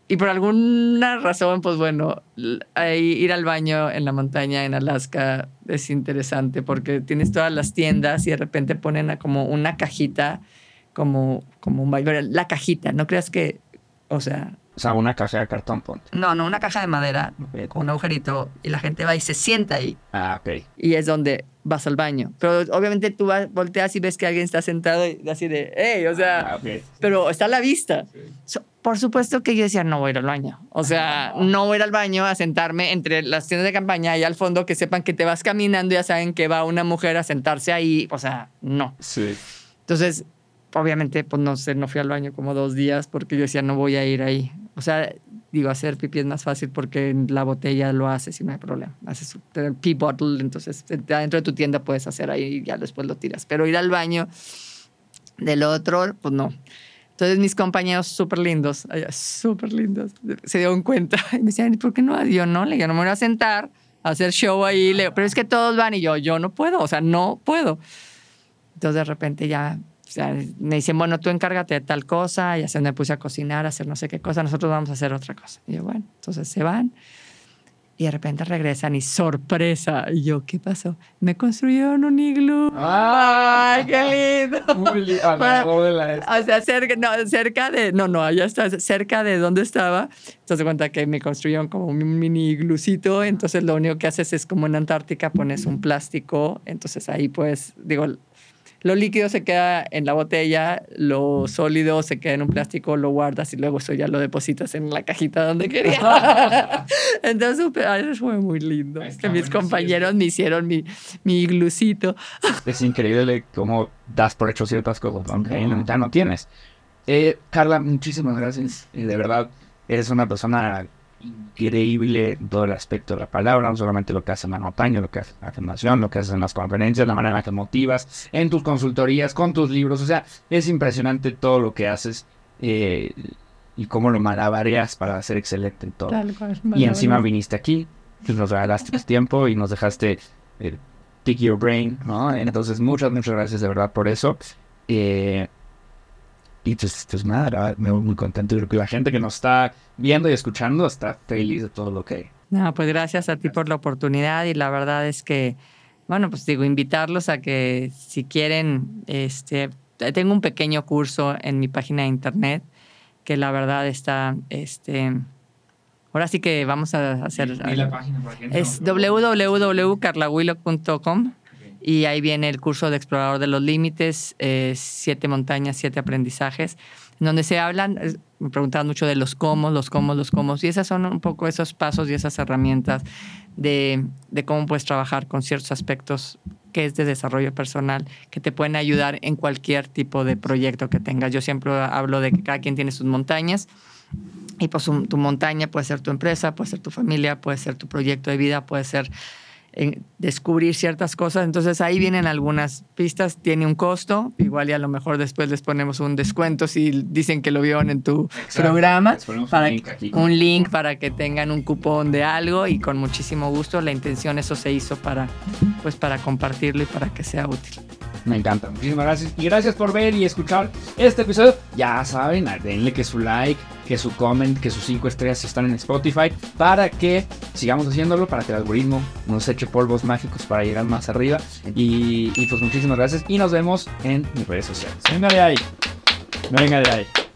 [SPEAKER 1] y por alguna razón, pues bueno, ir al baño en la montaña en Alaska es interesante porque tienes todas las tiendas y de repente ponen a como una cajita, como, como un baño. La cajita, no creas que, o sea...
[SPEAKER 5] O sea, una caja de cartón, ponte.
[SPEAKER 1] No, no, una caja de madera con un agujerito y la gente va y se sienta ahí.
[SPEAKER 5] Ah, ok.
[SPEAKER 1] Y es donde vas al baño. Pero obviamente tú vas, volteas y ves que alguien está sentado y así de, hey, o sea, ah, pero está a la vista. por supuesto que yo decía, no voy a ir al baño. O sea, no voy a ir al baño a sentarme entre las tiendas de campaña y al fondo que sepan que te vas caminando y ya saben que va una mujer a sentarse ahí. O sea, no.
[SPEAKER 5] Sí.
[SPEAKER 1] Entonces, obviamente, pues no sé, no fui al baño como dos días porque yo decía, no voy a ir ahí. O sea, digo, hacer pipí es más fácil porque en la botella lo haces y no hay problema. Haces el pee bottle, entonces dentro de tu tienda puedes hacer ahí y ya después lo tiras. Pero ir al baño del otro, pues no. Entonces mis compañeros súper lindos, súper lindos, se dieron cuenta y me decían, ¿por qué no? Yo no, le yo no me voy a sentar a hacer show ahí, le pero es que todos van y yo, yo no puedo, o sea, no puedo. Entonces de repente ya o sea, me dicen, bueno, tú encárgate de tal cosa, y así me puse a cocinar, a hacer no sé qué cosa, nosotros vamos a hacer otra cosa. Y yo, bueno, entonces se van y de repente regresan y sorpresa. Y yo, ¿qué pasó? Me construyeron un iglú. ¡Ay, qué lindo! Muy lindo. o sea, cerca, no, cerca de, no, no, allá está, cerca de donde estaba. Entonces, cuenta que me construyeron como un mini iglucito. Entonces, lo único que haces es como en Antártica pones un plástico. Entonces, ahí pues, digo, lo líquido se queda en la botella, lo sólido se queda en un plástico, lo guardas y luego eso ya lo depositas en la cajita donde quería. Entonces, eso fue muy lindo. que mis compañeros me hicieron mi, mi iglucito.
[SPEAKER 5] es increíble cómo das por hecho ciertas cosas, aunque ya no tienes. Eh, Carla, muchísimas gracias. de verdad, eres una persona increíble todo el aspecto de la palabra, no solamente lo que hace montaña, lo que hace la afirmación, lo que haces en las conferencias, la manera en la que motivas, en tus consultorías, con tus libros, o sea, es impresionante todo lo que haces eh, y cómo lo malabareas para ser excelente en todo. y encima viniste aquí, pues nos regalaste tiempo y nos dejaste eh, pick your brain, ¿no? Entonces, muchas, muchas gracias de verdad por eso. Eh, y pues, pues nada, me voy muy contento. Creo que la gente que nos está viendo y escuchando está feliz de todo lo que hay.
[SPEAKER 1] No, pues gracias a ti por la oportunidad y la verdad es que, bueno, pues digo, invitarlos a que si quieren, este, tengo un pequeño curso en mi página de internet que la verdad está, este, ahora sí que vamos a hacer...
[SPEAKER 2] ¿Y la página, por
[SPEAKER 1] Es www.carlawillock.com y ahí viene el curso de explorador de los límites, eh, siete montañas, siete aprendizajes, en donde se hablan, me preguntaban mucho de los cómo, los cómo, los cómo, y esas son un poco esos pasos y esas herramientas de, de cómo puedes trabajar con ciertos aspectos que es de desarrollo personal, que te pueden ayudar en cualquier tipo de proyecto que tengas. Yo siempre hablo de que cada quien tiene sus montañas. Y pues tu montaña puede ser tu empresa, puede ser tu familia, puede ser tu proyecto de vida, puede ser en descubrir ciertas cosas. Entonces ahí vienen algunas pistas, tiene un costo, igual y a lo mejor después les ponemos un descuento si dicen que lo vieron en tu programa, para, un link, para que tengan un cupón de algo y con muchísimo gusto. La intención eso se hizo para, pues, para compartirlo y para que sea útil.
[SPEAKER 5] Me encanta. Muchísimas gracias. Y gracias por ver y escuchar este episodio. Ya saben, denle que su like, que su comment, que sus cinco estrellas están en Spotify para que sigamos haciéndolo, para que el algoritmo nos eche polvos mágicos para llegar más arriba. Y, y pues muchísimas gracias y nos vemos en mis redes sociales. Venga de ahí. Venga de ahí.